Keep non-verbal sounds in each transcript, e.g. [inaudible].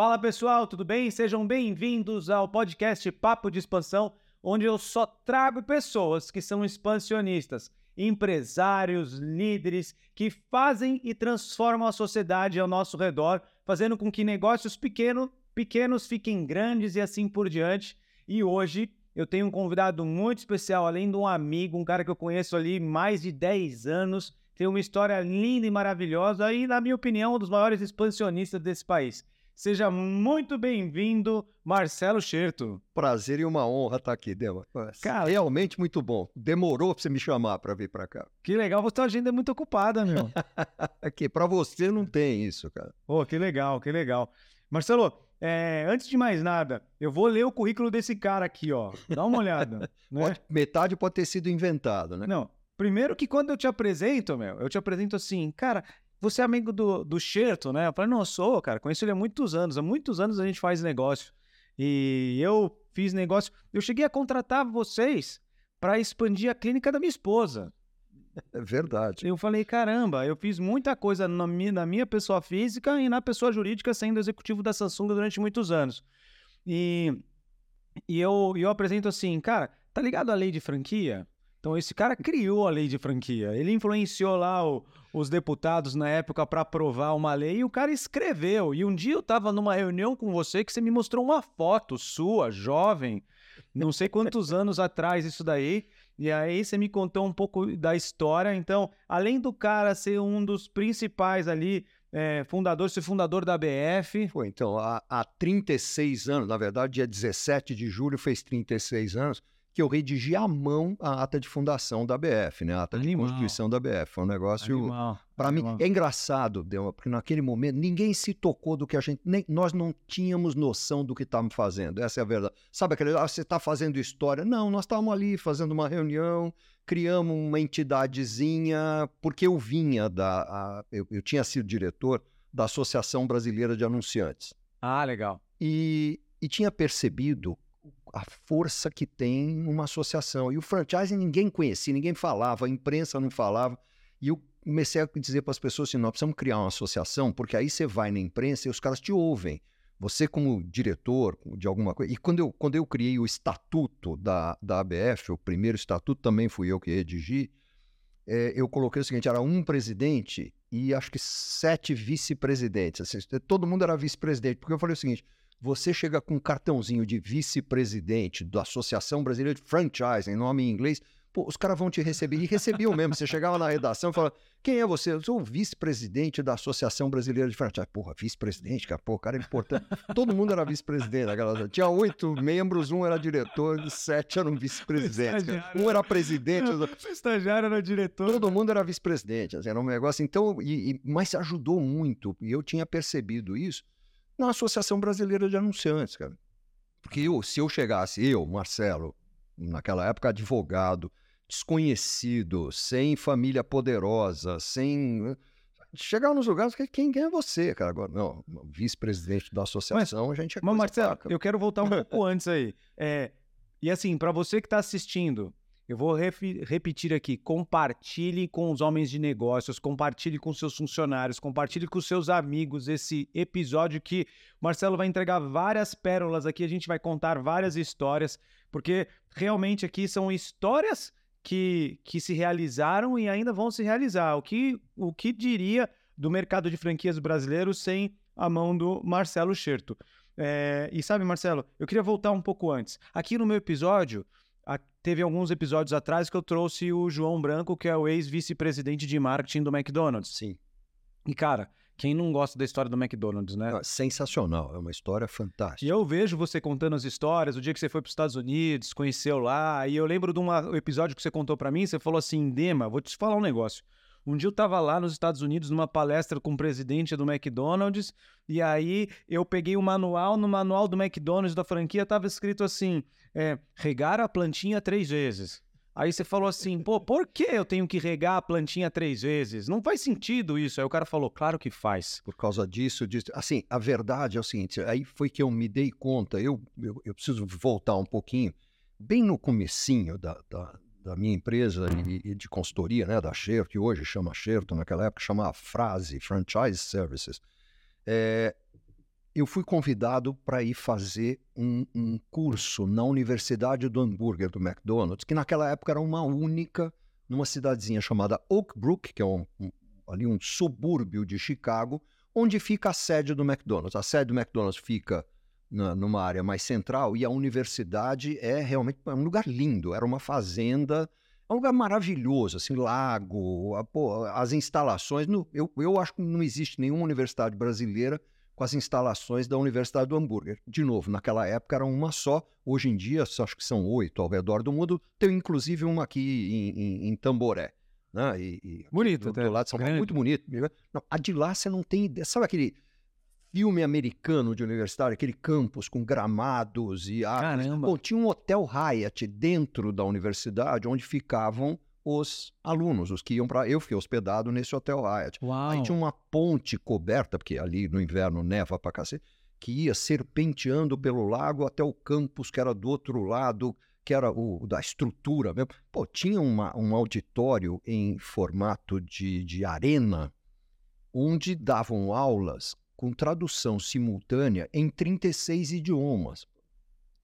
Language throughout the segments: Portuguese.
Fala pessoal, tudo bem? Sejam bem-vindos ao podcast Papo de Expansão, onde eu só trago pessoas que são expansionistas, empresários, líderes que fazem e transformam a sociedade ao nosso redor, fazendo com que negócios pequeno, pequenos fiquem grandes e assim por diante. E hoje eu tenho um convidado muito especial, além de um amigo, um cara que eu conheço ali mais de 10 anos, tem uma história linda e maravilhosa e, na minha opinião, um dos maiores expansionistas desse país. Seja muito bem-vindo, Marcelo Scherto. Prazer e uma honra estar aqui, Dema. Cara, Realmente muito bom. Demorou para você me chamar para vir para cá. Que legal, você uma agenda muito ocupada, meu. [laughs] Aqui, para você não tem isso, cara. Pô, que legal, que legal. Marcelo, é, antes de mais nada, eu vou ler o currículo desse cara aqui, ó. Dá uma olhada. [laughs] né? Pode- metade pode ter sido inventado, né? Não, primeiro que quando eu te apresento, meu, eu te apresento assim, cara, você é amigo do, do Scherto, né? Eu falei, não, eu sou, cara, conheço ele há muitos anos, há muitos anos a gente faz negócio. E eu fiz negócio, eu cheguei a contratar vocês para expandir a clínica da minha esposa. É verdade. Eu falei, caramba, eu fiz muita coisa na minha, na minha pessoa física e na pessoa jurídica, sendo executivo da Samsung durante muitos anos. E, e eu, e eu apresento assim, cara, tá ligado a lei de franquia? Então, esse cara criou a lei de franquia. Ele influenciou lá o- os deputados na época para aprovar uma lei e o cara escreveu. E um dia eu tava numa reunião com você que você me mostrou uma foto sua, jovem, não sei quantos [laughs] anos atrás isso daí. E aí você me contou um pouco da história. Então, além do cara ser um dos principais ali, é, fundador, ser fundador da BF. Foi, então, há, há 36 anos, na verdade, dia 17 de julho fez 36 anos, que eu redigi à mão a ata de fundação da BF, né? A ata Animal. de constituição da BF. Foi um negócio. Para mim, é engraçado, Delma, porque naquele momento ninguém se tocou do que a gente. Nem, nós não tínhamos noção do que estávamos fazendo. Essa é a verdade. Sabe aquele. Ah, você está fazendo história? Não, nós estávamos ali fazendo uma reunião, criamos uma entidadezinha, porque eu vinha da. a- eu, eu tinha sido diretor da Associação Brasileira de Anunciantes. Ah, legal. E, e tinha percebido a força que tem uma associação. E o franchising ninguém conhecia, ninguém falava, a imprensa não falava. E eu comecei a dizer para as pessoas assim: nós precisamos criar uma associação, porque aí você vai na imprensa e os caras te ouvem. Você, como diretor de alguma coisa. E quando eu, quando eu criei o estatuto da, da ABF, o primeiro estatuto também fui eu que redigi, é, eu coloquei o seguinte: era um presidente e acho que sete vice-presidentes. Assim, todo mundo era vice-presidente, porque eu falei o seguinte: você chega com um cartãozinho de vice-presidente da Associação Brasileira de Franchising, nome em inglês, pô, os caras vão te receber. E recebiam mesmo. Você chegava na redação e falava: quem é você? Eu sou o vice-presidente da Associação Brasileira de Franchising. Porra, vice-presidente, cara, pô, o cara é importante. Todo mundo era vice-presidente naquela. Tinha oito membros, um era diretor, sete eram vice-presidentes. Um era presidente. O [laughs] estagiário era diretor. Todo mundo era vice-presidente, assim, era um negócio. Então, e, e- mas ajudou muito, e eu tinha percebido isso na Associação Brasileira de Anunciantes, cara. Porque eu, se eu chegasse, eu, Marcelo, naquela época advogado, desconhecido, sem família poderosa, sem. Chegar nos lugares, que- quem, quem é você, cara? Agora, não, vice-presidente da associação, a gente é Mas, Marcelo, fraca. eu quero voltar um [laughs] pouco antes aí. É, e assim, para você que está assistindo, eu vou repetir aqui: compartilhe com os homens de negócios, compartilhe com seus funcionários, compartilhe com seus amigos esse episódio que o Marcelo vai entregar várias pérolas aqui, a gente vai contar várias histórias, porque realmente aqui são histórias que, que se realizaram e ainda vão se realizar. O que, o que diria do mercado de franquias brasileiro sem a mão do Marcelo Scherto? É, e sabe, Marcelo, eu queria voltar um pouco antes. Aqui no meu episódio, teve alguns episódios atrás que eu trouxe o João Branco, que é o ex-vice-presidente de marketing do McDonald's. Sim, E, cara, quem não gosta da história do McDonald's, né? Ah, sensacional, é uma história fantástica. E eu vejo você contando as histórias, o dia que você foi para os Estados Unidos, conheceu lá, e eu lembro de um episódio que você contou para mim, você falou assim, Dema, vou te falar um negócio. Um dia eu tava lá nos Estados Unidos numa palestra com o presidente do McDonald's, e aí eu peguei o manual, no manual do McDonald's da franquia tava escrito assim, é, regar a plantinha três vezes. Aí você falou assim, pô, por que eu tenho que regar a plantinha três vezes? Não faz sentido isso. Aí o cara falou, claro que faz. por causa disso, disso. Assim, a verdade é o seguinte, aí foi que eu me dei conta, eu, eu, eu preciso voltar um pouquinho, bem no comecinho da, da, da minha empresa e, de consultoria, né, da Sherto, que hoje chama Sherto, naquela época chamava Frase, Franchise Services, é, eu fui convidado para ir fazer um, um, curso na Universidade do Hambúrguer do McDonald's, que naquela época era uma única, numa cidadezinha chamada Oak Brook, que é um, um, ali um subúrbio de Chicago, onde fica a sede do McDonald's. A sede do McDonald's fica na, numa área mais central e a universidade é realmente é um lugar lindo, era uma fazenda, é um lugar maravilhoso, assim, lago, a, pô, as instalações. No, eu, eu acho que não existe nenhuma universidade brasileira com as instalações da Universidade do Hambúrguer. De novo, naquela época era uma só, hoje em dia acho que são oito ao redor do mundo, tem inclusive uma aqui em, em, em Tamboré. Né? E, e bonito, do, do lado de São Paulo, muito bonito. Não, a de lá você não tem ideia. Sabe aquele filme americano de universitário, aquele campus com gramados e árvores. Caramba. Pô, tinha um hotel Hyatt dentro da universidade onde ficavam os alunos, os que iam para. Eu fiquei hospedado nesse hotel Hyatt. Uau. Aí tinha uma ponte coberta, porque ali no inverno neva pra cacete, que ia serpenteando pelo lago até o campus, que era do outro lado, que era o da estrutura mesmo. Pô, tinha uma, um auditório em formato de, de arena, onde davam aulas com tradução simultânea em 36 idiomas.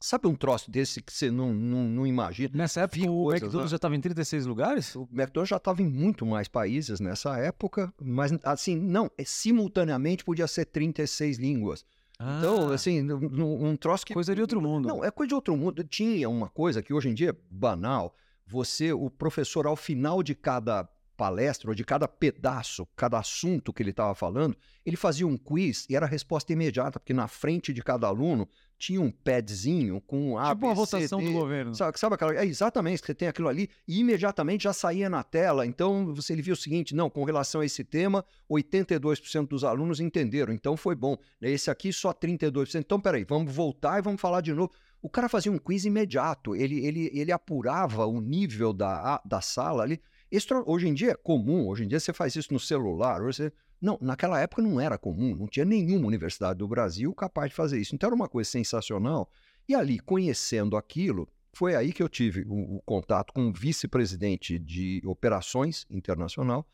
Sabe um troço desse que você não, não, não imagina? Nessa época Vi o coisas, McDonald's né? já estava em 36 lugares? O McDonald's já estava em muito mais países nessa época, mas assim, não, é, simultaneamente podia ser 36 línguas. Então, Ah, assim, num- num- um troço que coisa de outro mundo. não, é coisa de outro mundo. Tinha uma coisa que hoje em dia é banal. Você, o professor, ao final de cada palestra, ou de cada pedaço, cada assunto que ele estava falando, ele fazia um quiz e era resposta imediata, porque na frente de cada aluno tinha um padzinho com A, tipo uma votação do governo. Sabe, sabe aquela. É exatamente, você tem aquilo ali e imediatamente já saía na tela. Então você ele viu o seguinte: não, com relação a esse tema, 82% dos alunos entenderam, então foi bom. Esse aqui só 32%. Então, peraí, vamos voltar e vamos falar de novo. O cara fazia um quiz imediato, ele, ele, ele apurava o nível da, a- da sala ali. Hoje em dia é comum, hoje em dia você faz isso no celular. você- Não, naquela época não era comum, não tinha nenhuma universidade do Brasil capaz de fazer isso. Então era uma coisa sensacional. E ali, conhecendo aquilo, foi aí que eu tive o, o contato com o vice-presidente de operações internacional.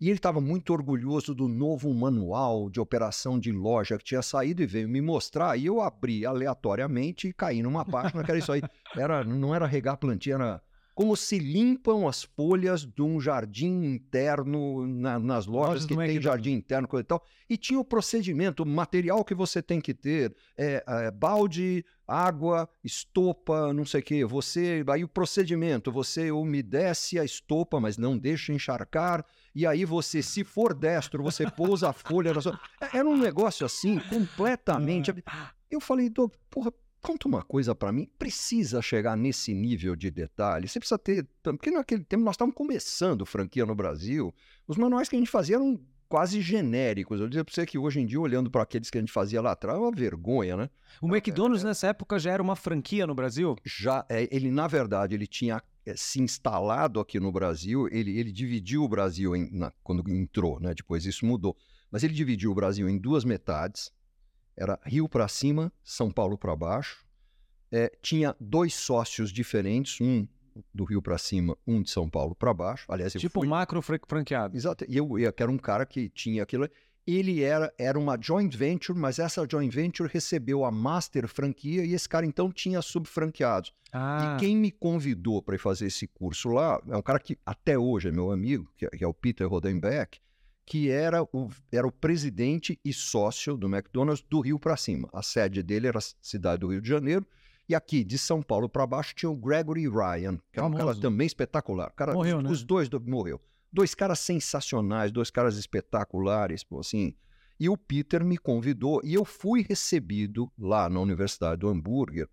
E ele estava muito orgulhoso do novo manual de operação de loja que tinha saído e veio me mostrar. E eu abri aleatoriamente e caí numa [laughs] página que era isso aí. Era, não era regar plantinha, era como se limpam as folhas de um jardim interno na- nas lojas Lojas que tem McDonald's. jardim interno, coisa e tal. E tinha o procedimento, o material que você tem que ter, é, é, balde, água, estopa, não sei o quê. Você, aí o procedimento, você umedece a estopa, mas não deixa encharcar. E aí você, se for destro, você pousa a folha na sua... [laughs] É- Era um negócio assim, completamente... Eu falei, porra, conta uma coisa pra mim. Precisa chegar nesse nível de detalhe. Você precisa ter... Porque naquele tempo nós estávamos começando franquia no Brasil. Os manuais que a gente fazia eram quase genéricos. Eu dizia pra você que hoje em dia, olhando para aqueles que a gente fazia lá atrás, é uma vergonha, né? O McDonald's nessa época já era uma franquia no Brasil? já é, ele na verdade ele tinha é, se instalado aqui no Brasil ele, ele dividiu o Brasil em, na- quando entrou né depois isso mudou mas ele dividiu o Brasil em duas metades era Rio para cima São Paulo para baixo É, tinha dois sócios diferentes um do Rio para cima um de São Paulo para baixo aliás tipo fui- macro fran- franqueado. Exato. E eu, eu que era um cara que tinha aquilo. Ele era, era uma joint venture, mas essa joint venture recebeu a master franquia e esse cara então tinha subfranqueados. Ah, E quem me convidou para fazer esse curso lá é um cara que até hoje é meu amigo, que é, que é o Peter Rodenbeck, que era o, era o presidente e sócio do McDonald's do Rio para cima. A sede dele era a cidade do Rio de Janeiro. E aqui, de São Paulo para baixo, tinha o Gregory Ryan, que era um cara também espetacular. Cara, Morreu, os, né? os dois do- morreu. Dois caras sensacionais, dois caras espetaculares, pô, assim. E o Peter me convidou e eu fui recebido lá na Universidade do Hambúrguer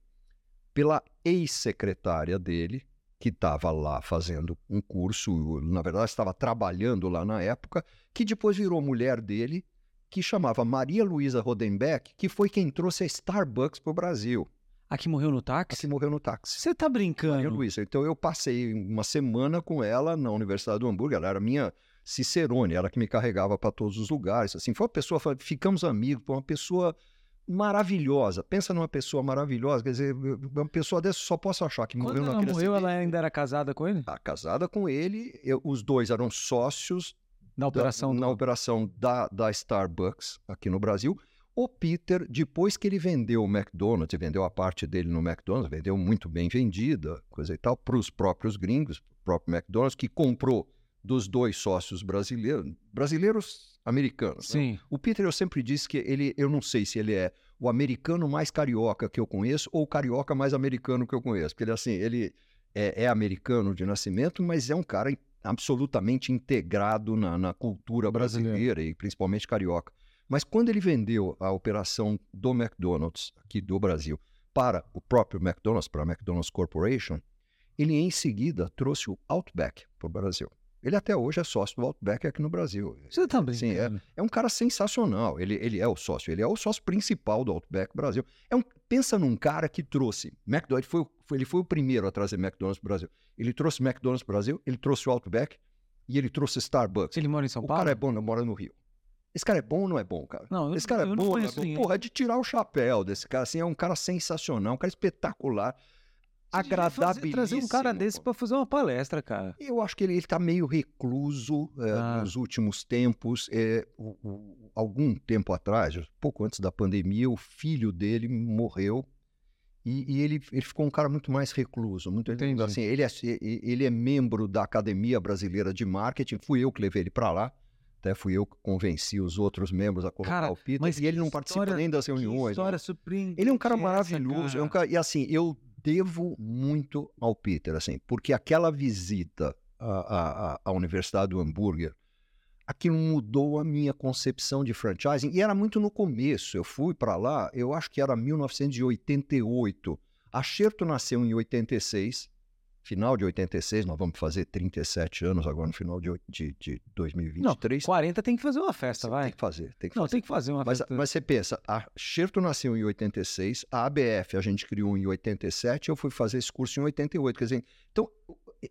pela ex-secretária dele, que estava lá fazendo um curso, na verdade estava trabalhando lá na época, que depois virou mulher dele, que chamava Maria Luísa Rodenbeck, que foi quem trouxe a Starbucks para o Brasil. aqui morreu no A táxi? que morreu no táxi. Você tá Maria brincando? Luísa. Então eu passei uma semana com ela na Universidade do Hambúrguer. Ela era minha Cicerone, ela que me carregava para todos os lugares. Assim, foi uma pessoa, ficamos amigos, foi uma pessoa maravilhosa. Pensa numa pessoa maravilhosa, quer dizer, uma pessoa dessa só posso achar que Quando morreu ela naquele morreu, ela ainda era casada com ele? Tá casada com ele, eu- os dois eram sócios Na da- operação na do- operação da, da Starbucks aqui no Brasil. O Peter, depois que ele vendeu o McDonald's, vendeu a parte dele no McDonald's, vendeu muito bem vendida, coisa e tal, para os próprios gringos, o próprio McDonald's, que comprou dos dois sócios brasileiros, brasileiros americanos. Né? Sim. O Peter, eu sempre disse que ele, eu não sei se ele é o americano mais carioca que eu conheço ou o carioca mais americano que eu conheço, porque ele, assim, ele é, é americano de nascimento, mas é um cara absolutamente integrado na, na cultura brasileira Brasileiro. e principalmente carioca. Mas quando ele vendeu a operação do McDonald's, aqui do Brasil, para o próprio McDonald's, para a McDonald's Corporation, ele em seguida trouxe o Outback para o Brasil. Ele até hoje é sócio do Outback aqui no Brasil. Você tá Sim, é, é um cara sensacional. Ele, ele é o sócio, ele é o sócio principal do Outback Brasil. É um, pensa num cara que trouxe McDonald's, foi, o- foi- ele foi o primeiro a trazer McDonald's para o Brasil. Ele trouxe McDonald's para o Brasil, ele trouxe o Outback e ele trouxe Starbucks. Ele mora em São O Paulo? cara é bom, não mora no Rio. Esse cara é bom ou não é bom, cara? Não, eu- Esse cara é eu bom, ou não é bom? Porra, é de tirar o chapéu desse cara. Assim, é um cara sensacional, um cara espetacular, agradabilíssimo. Trazer um cara desse pô. pra fazer uma palestra, cara. Eu acho que ele está meio recluso é, Ah. nos últimos tempos. É, o- o- algum tempo atrás, pouco antes da pandemia, o filho dele morreu e, e ele, ele ficou um cara muito mais recluso. Muito, Entendi. assim, ele, é, ele é membro da Academia Brasileira de Marketing. Fui eu que levei ele para lá. Até fui eu que convenci os outros membros a colocar Cara, o Peter. mas E ele não participa história- nem das reuniões. história surpreendente. Ele é um cara essa, maravilhoso. É um cara, e assim, eu devo muito ao Peter, assim, porque aquela visita à, à, à- Universidade do Hambúrguer, aquilo mudou a minha concepção de franchising. E era muito no começo. Eu fui para lá, eu acho que era 1988. A Xerto nasceu em 86, final de 86, nós vamos fazer 37 anos agora no final de, de, de 2023. 40 tem que fazer uma festa, Você vai. Tem que fazer, tem que Não, fazer. tem que fazer uma Mas, festa. mas você pensa, a Xerto nasceu em 86, a ABF a gente criou em 87, eu fui fazer esse curso em 88. Quer dizer, então,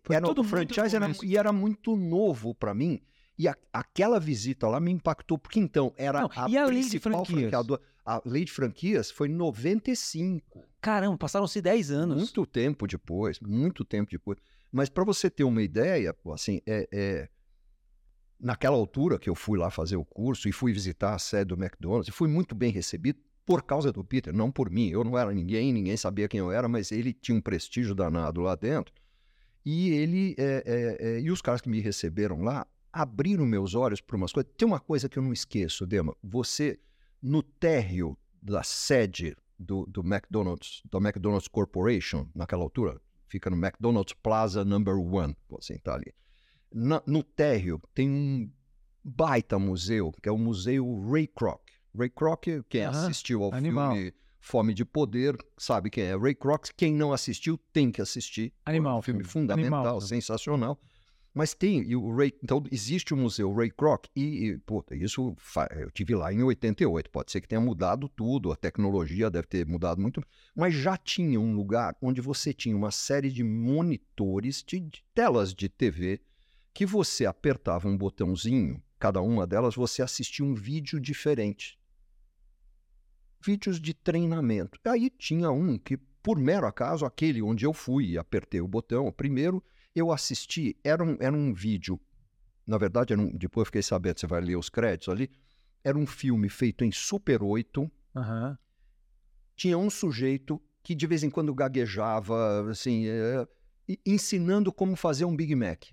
Foi era, todo mundo franchise era, e era muito novo para mim. E a- aquela visita lá me impactou, porque então era Não, a a principal franqueadora. A lei de franquias foi em 95. Caramba, passaram-se 10 anos. Muito tempo depois, muito tempo depois. Mas para você ter uma ideia, assim, é, é- naquela altura que eu fui lá fazer o curso e fui visitar a sede do McDonald's, e fui muito bem recebido por causa do Peter, não por mim. Eu não era ninguém, ninguém sabia quem eu era, mas ele tinha um prestígio danado lá dentro. E ele é, é, é, e os caras que me receberam lá abriram meus olhos para umas coisas. Tem uma coisa que eu não esqueço, Dema. Você no térreo da sede do, do McDonald's, da McDonald's Corporation, naquela altura, fica no McDonald's Plaza Number One, assim, tá ali. Na- no térreo tem um baita museu, que é o Museu Ray Kroc. Ray Kroc, quem assistiu ao animal. filme Fome de Poder, sabe quem é. Ray Kroc, quem não assistiu, tem que assistir. Animal É um filme fundamental, animal sensacional. Mas tem, e o Ray, então existe o museu Ray Kroc, e, e puta, isso eu tive lá em 88, pode ser que tenha mudado tudo, a tecnologia deve ter mudado muito, mas já tinha um lugar onde você tinha uma série de monitores, de, de telas de TV, que você apertava um botãozinho, cada uma delas você assistia um vídeo diferente. Vídeos de treinamento. Aí tinha um que, por mero acaso, aquele onde eu fui e apertei o botão, o primeiro, eu assisti, era um, era um vídeo, na verdade, um- depois eu fiquei sabendo, você vai ler os créditos ali, era um filme feito em Super 8, Aham. tinha um sujeito que de vez em quando gaguejava, assim, é, ensinando como fazer um Big Mac.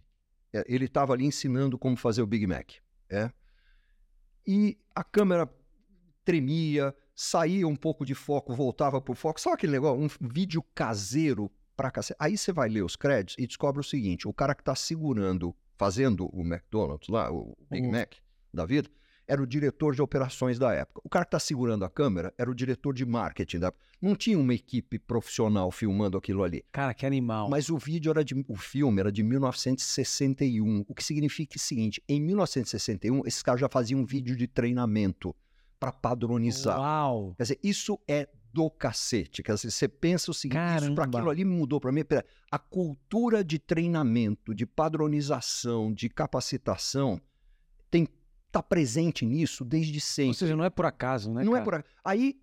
É, ele estava ali ensinando como fazer o Big Mac. É. E a câmera tremia, saía um pouco de foco, voltava para o foco. Sabe aquele negócio? Um vídeo caseiro pra cacete. Aí você vai ler os créditos e descobre o seguinte: o cara que está segurando, fazendo o McDonald's lá, o Big O- Mac da vida, era o diretor de operações da época. O cara que está segurando a câmera era o diretor de marketing da época. Não tinha uma equipe profissional filmando aquilo ali. Cara, que animal. Mas o vídeo era de, o filme era de 1961, o que significa o seguinte: em 1961 esses caras já faziam um vídeo de treinamento para padronizar. Uau. Quer dizer, isso é do cacete. Quer dizer, você pensa o seguinte, isso para aquilo ali mudou para mim. pera, a cultura de treinamento, de padronização, de capacitação tem tá presente nisso desde Ou sempre. seja, não é por acaso, né? Não é cara? por aí. Aí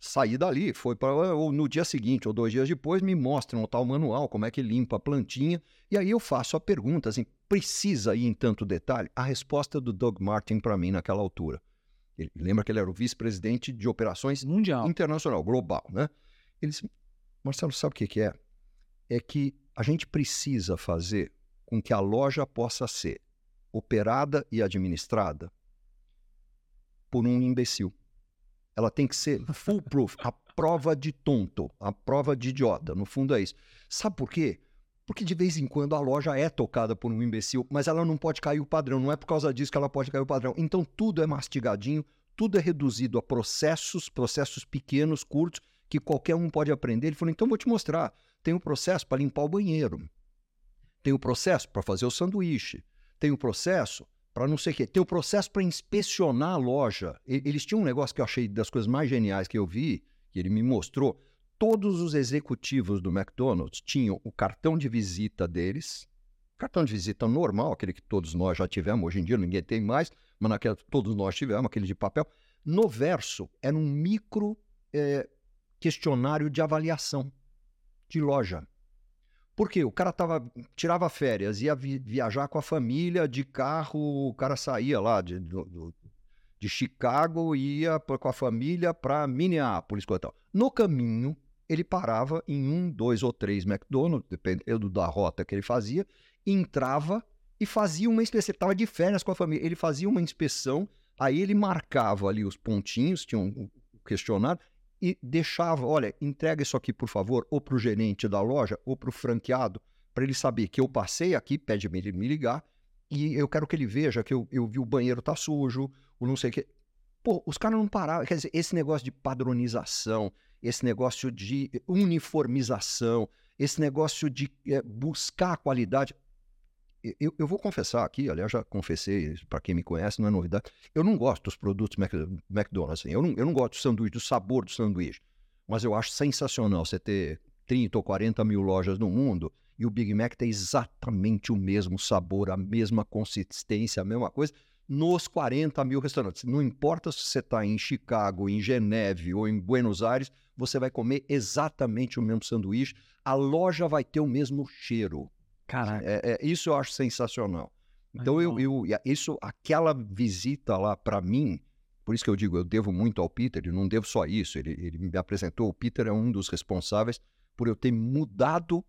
saí dali, foi para ou no dia seguinte ou dois dias depois me mostram o tal manual, como é que limpa a plantinha, e aí eu faço a pergunta, assim, precisa ir em tanto detalhe? A resposta do Doug Martin para mim naquela altura, Ele, lembra que ele era o vice-presidente de operações Mundial. internacional, global, né? Ele disse, Marcelo, sabe o que, que é? É que a gente precisa fazer com que a loja possa ser operada e administrada por um imbecil. Ela tem que ser foolproof, a prova de tonto, a prova de idiota. No fundo é isso. Sabe por quê? Porque de vez em quando a loja é tocada por um imbecil, mas ela não pode cair o padrão. Não é por causa disso que ela pode cair o padrão. Então tudo é mastigadinho, tudo é reduzido a processos, processos pequenos, curtos, que qualquer um pode aprender. Ele falou: então vou te mostrar. Tem um processo para limpar o banheiro. Tem o um processo para fazer o sanduíche. Tem o um processo para não sei o quê. Tem o um processo para inspecionar a loja. Eles tinham um negócio que eu achei das coisas mais geniais que eu vi, que ele me mostrou todos os executivos do McDonald's tinham o cartão de visita deles, cartão de visita normal, aquele que todos nós já tivemos, hoje em dia ninguém tem mais, mas naquela todos nós tivemos, aquele de papel. No verso, era um micro é, questionário de avaliação de loja. Por quê? O cara tava, tirava férias, ia vi, viajar com a família de carro, o cara saía lá de, do, de Chicago ia com a família para Minneapolis. Tal. No caminho, ele parava em um, dois ou três McDonald's, dependendo da rota que ele fazia, entrava e fazia uma inspeção. Ele estava de férias com a família, ele fazia uma inspeção, aí ele marcava ali os pontinhos, tinha um questionário, e deixava, olha, entrega isso aqui, por favor, ou para o gerente da loja, ou para o franqueado, para ele saber que eu passei aqui, pede me, me ligar, e eu quero que ele veja que eu, eu vi o banheiro tá sujo, ou não sei o que. Pô, os caras não paravam. Quer dizer, esse negócio de padronização, esse negócio de uniformização, esse negócio de é, buscar qualidade. Eu, eu, vou confessar aqui, aliás, já confessei, para quem me conhece, não é novidade. Eu não gosto dos produtos McDonald's. Assim. Eu, não, eu não gosto do sanduíche, do sabor do sanduíche. Mas eu acho sensacional você ter 30 ou 40 mil lojas no mundo e o Big Mac tem exatamente o mesmo sabor, a mesma consistência, a mesma coisa nos 40 mil restaurantes. Não importa se você está em Chicago, em Geneve ou em Buenos Aires, você vai comer exatamente o mesmo sanduíche. A loja vai ter o mesmo cheiro. Caraca. É, é, isso eu acho sensacional. Então, eu, eu, isso, aquela visita lá para mim, por isso que eu digo, eu devo muito ao Peter, e não devo só isso. Ele, ele me apresentou, o Peter é um dos responsáveis por eu ter mudado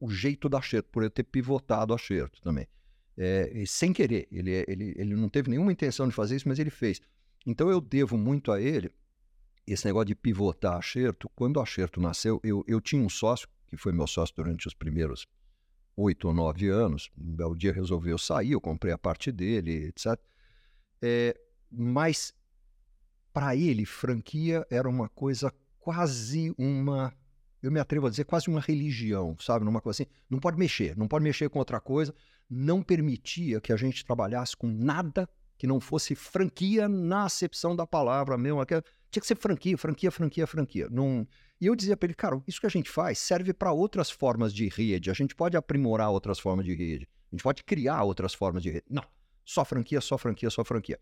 o jeito da Xerto, por eu ter pivotado a Xerto também é, sem querer. Ele, ele, ele não teve nenhuma intenção de fazer isso, mas ele fez. Então eu devo muito a ele esse negócio de pivotar a Xerto. Quando a Xerto nasceu, eu, eu tinha um sócio, que foi meu sócio durante os primeiros oito ou nove anos. Um belo dia resolveu sair, eu comprei a parte dele, etc. É, mas para ele, franquia era uma coisa quase uma eu me atrevo a dizer, quase uma religião, sabe? Numa coisa assim, não pode mexer, não pode mexer com outra coisa, não permitia que a gente trabalhasse com nada que não fosse franquia na acepção da palavra mesmo. Tinha que ser franquia, franquia, franquia, franquia. E eu dizia para ele, cara, isso que a gente faz serve para outras formas de rede. A gente pode aprimorar outras formas de rede. A gente pode criar outras formas de rede. Não, só franquia, só franquia, só franquia.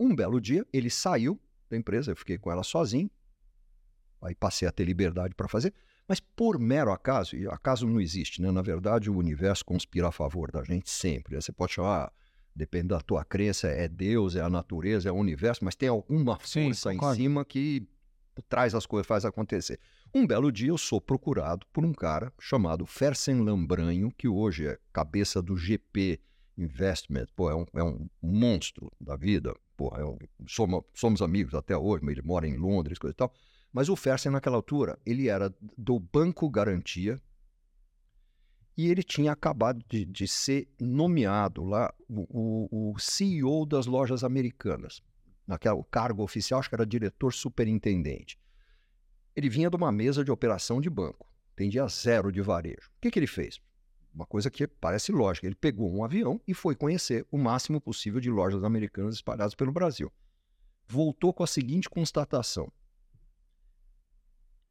Um belo dia, ele saiu da empresa, eu fiquei com ela sozinho. Aí passei a ter liberdade para fazer. Mas por mero acaso, e acaso não existe, né? Na verdade, o universo conspira a favor da gente sempre. Né? Você pode chamar, depende da tua crença, é Deus, é a natureza, é o universo, mas tem alguma Sim, força em cima que traz as coisas, faz acontecer. Um belo dia eu sou procurado por um cara chamado Fersen Lambranho, que hoje é cabeça do GP Investment, pô, é um, é um monstro da vida, pô, é um, somos, somos amigos até hoje, mas ele mora em Londres, coisa e tal. Mas o Fersen, naquela altura, ele era do Banco Garantia e ele tinha acabado de, de ser nomeado lá o, o, CEO das lojas americanas. Naquele cargo oficial, acho que era diretor superintendente. Ele vinha de uma mesa de operação de banco, entendia zero de varejo. O que, que ele fez? Uma coisa que parece lógica. Ele pegou um avião e foi conhecer o máximo possível de lojas americanas espalhadas pelo Brasil. Voltou com a seguinte constatação: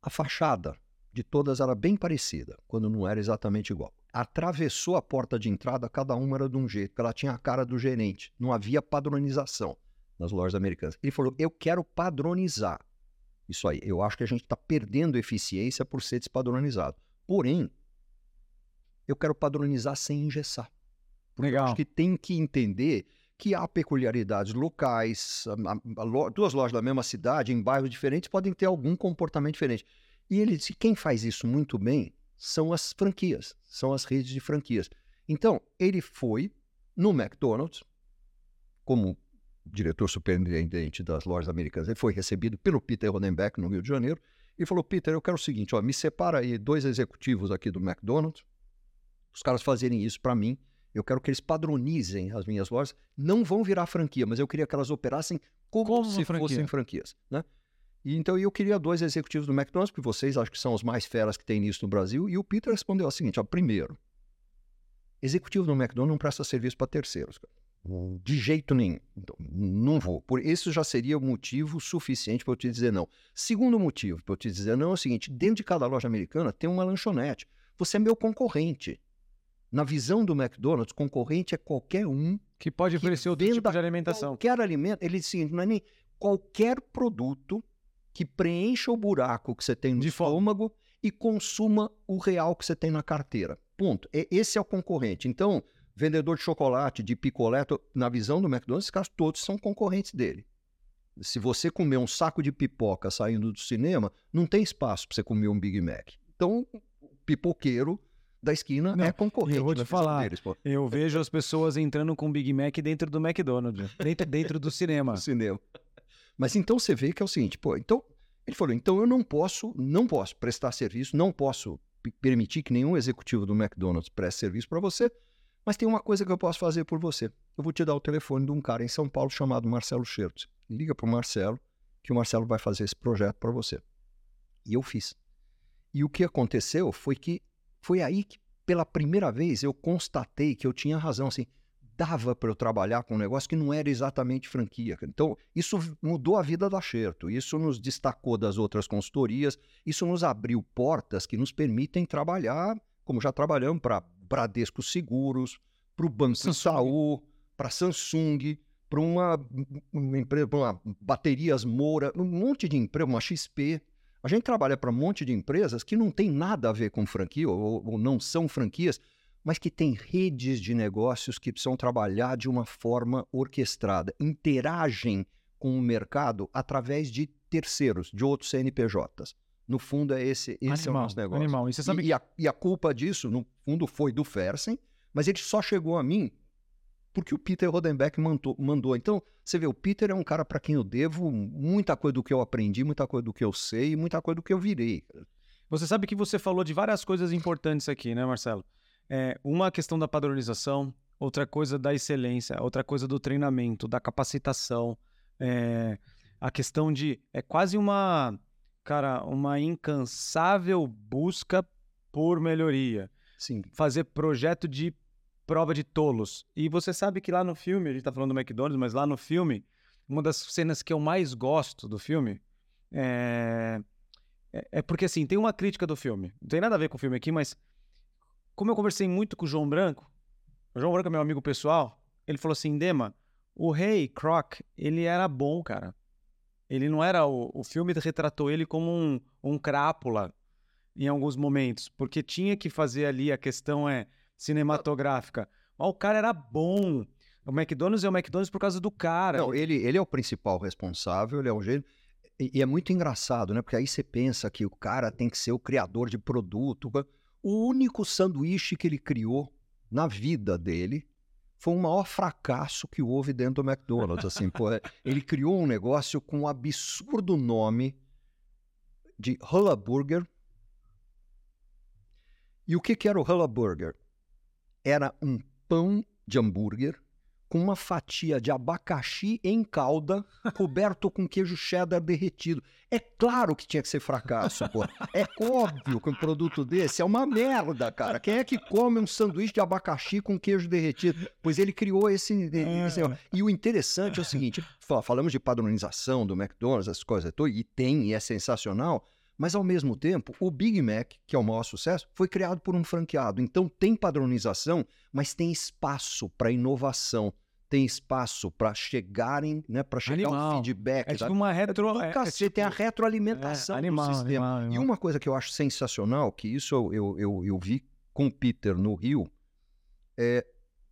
a fachada de todas era bem parecida, quando não era exatamente igual. Atravessou a porta de entrada, cada uma era de um jeito, porque ela tinha a cara do gerente. Não havia padronização nas lojas americanas. Ele falou: Eu quero padronizar. Isso aí. Eu acho que a gente está perdendo eficiência por ser despadronizado. Porém, eu quero padronizar sem engessar. Legal. acho que tem que entender que há peculiaridades locais, a, a, a, duas lojas da mesma cidade, em bairros diferentes, podem ter algum comportamento diferente. E ele disse: quem faz isso muito bem são as franquias, são as redes de franquias. Então, ele foi no McDonald's, como diretor superintendente das lojas americanas, ele foi recebido pelo Peter Rodenbeck no Rio de Janeiro e falou: Peter, eu quero o seguinte, ó, me separa aí dois executivos aqui do McDonald's, os caras fazerem isso para mim. Eu quero que eles padronizem as minhas lojas. Não vão virar franquia, mas eu queria que elas operassem como, como se franquia. fossem franquias. Né? E, então eu queria dois executivos do McDonald's, porque vocês acho que são os mais feras que tem nisso no Brasil. E o Peter respondeu o seguinte: ó, primeiro, executivo do McDonald's não presta serviço para terceiros. Cara. De jeito nenhum. Então, não vou. Por isso já seria o motivo suficiente para eu te dizer não. Segundo motivo para eu te dizer não é o seguinte: dentro de cada loja americana tem uma lanchonete. Você é meu concorrente. Na visão do McDonald's, concorrente é qualquer um que pode oferecer outro tipo de alimentação. Qualquer alimento, ele sim, não é nem qualquer produto que preencha o buraco que você tem no de estômago e consuma o real que você tem na carteira. Ponto. Esse é o concorrente. Então, vendedor de chocolate, de picolé, na visão do McDonald's, esses caras todos são concorrentes dele. Se você comer um saco de pipoca saindo do cinema, não tem espaço para você comer um Big Mac. Então, o pipoqueiro da esquina não, é concorrente. Eu vou te falar, deles, eu vejo as pessoas entrando com Big Mac dentro do McDonald's, dentro, dentro do cinema. do [laughs] cinema. Mas então você vê que é o seguinte, pô, então ele falou, então eu não posso, não posso prestar serviço, não posso permitir que nenhum executivo do McDonald's preste serviço para você, mas tem uma coisa que eu posso fazer por você. Eu vou te dar o telefone de um cara em São Paulo chamado Marcelo Schertz. Liga para o Marcelo, que o Marcelo vai fazer esse projeto para você. E eu fiz. E o que aconteceu foi que foi aí que, pela primeira vez, eu constatei que eu tinha razão. Assim, dava para eu trabalhar com um negócio que não era exatamente franquia. Então, isso mudou a vida da Scherto. Isso nos destacou das outras consultorias. Isso nos abriu portas que nos permitem trabalhar, como já trabalhamos para Bradesco Seguros, para o Banco Samsung. Itaú, para Samsung, para uma, uma empresa, para uma Baterias Moura, um monte de empresa, uma XP. A gente trabalha para um monte de empresas que não tem nada a ver com franquia ou, ou não são franquias, mas que têm redes de negócios que precisam trabalhar de uma forma orquestrada, interagem com o mercado através de terceiros, de outros CNPJs. No fundo, é esse, esse animal, é o nosso negócio. Animal. E. E, e, a, e a culpa disso, no fundo, foi do Fersen, mas ele só chegou a mim porque o Peter Rodenbeck mandou, mandou. Então, você vê, o Peter é um cara para quem eu devo muita coisa do que eu aprendi, muita coisa do que eu sei, muita coisa do que eu virei. Você sabe que você falou de várias coisas importantes aqui, né, Marcelo? É, uma questão da padronização, outra coisa da excelência, outra coisa do treinamento, da capacitação, é, a questão de. É quase uma cara, uma incansável busca por melhoria. Sim. Fazer projeto de prova de tolos. E você sabe que lá no filme, a gente tá falando do McDonald's, mas lá no filme, uma das cenas que eu mais gosto do filme é... é, é porque assim, tem uma crítica do filme. Não tem nada a ver com o filme aqui, mas como eu conversei muito com o João Branco, o João Branco é meu amigo pessoal, ele falou assim, Dema, o rei Croc, ele era bom, cara. Ele não era. O, o filme retratou ele como um, um crápula em alguns momentos, porque tinha que fazer ali a questão é cinematográfica. Mas o cara era bom. O McDonald's é o McDonald's por causa do cara. Não, ele, ele é o principal responsável, ele é um gênio. E, e é muito engraçado, né? Porque aí você pensa que o cara tem que ser o criador de produto. O único sanduíche que ele criou na vida dele foi o maior fracasso que houve dentro do McDonald's. Assim, pô, é, ele criou um negócio com um absurdo nome de Hulla Burger. E o que, que era o Hulla Burger? Era um pão de hambúrguer com uma fatia de abacaxi em calda, [laughs] coberto com queijo cheddar derretido. É claro que tinha que ser fracasso, pô. É óbvio que um produto desse é uma merda, cara. Quem é que come um sanduíche de abacaxi com queijo derretido? Pois ele criou esse. esse... É. E o interessante é o seguinte: falamos de padronização do McDonald's, essas coisas, e tem, e é sensacional. Mas, ao mesmo tempo, o Big Mac, que é o maior sucesso, foi criado por um franqueado. Então, tem padronização, mas tem espaço para inovação. Tem espaço para chegarem, né, para chegar animal. o feedback. É tipo uma retro... É, é, tipo... tem a retroalimentação é, animal, do sistema. Animal, animal. E uma coisa que eu acho sensacional, que isso eu, eu, eu, eu vi com o Peter no Rio, é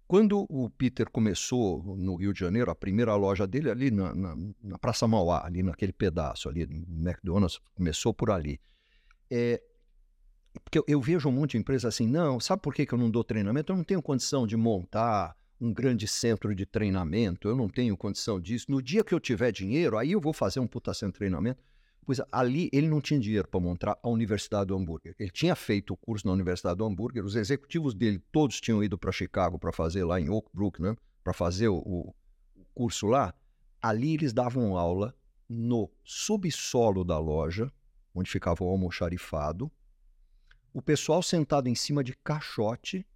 Quando o Peter começou no Rio de Janeiro, a primeira loja dele ali na, na, na Praça Mauá, ali naquele pedaço ali, McDonald's, começou por ali. É, porque eu, eu, vejo um monte de empresa assim, não, sabe por que, que eu não dou treinamento? Eu não tenho condição de montar um grande centro de treinamento, eu não tenho condição disso. No dia que eu tiver dinheiro, aí eu vou fazer um puta centro de treinamento. Pois ali ele não tinha dinheiro para montar a Universidade do Hambúrguer. Ele tinha feito o curso na Universidade do Hambúrguer, os executivos dele todos tinham ido para Chicago para fazer lá em Oak Brook, né? Para fazer o, o, curso lá. Ali eles davam aula no subsolo da loja, onde ficava o almoxarifado. O pessoal sentado em cima de caixote.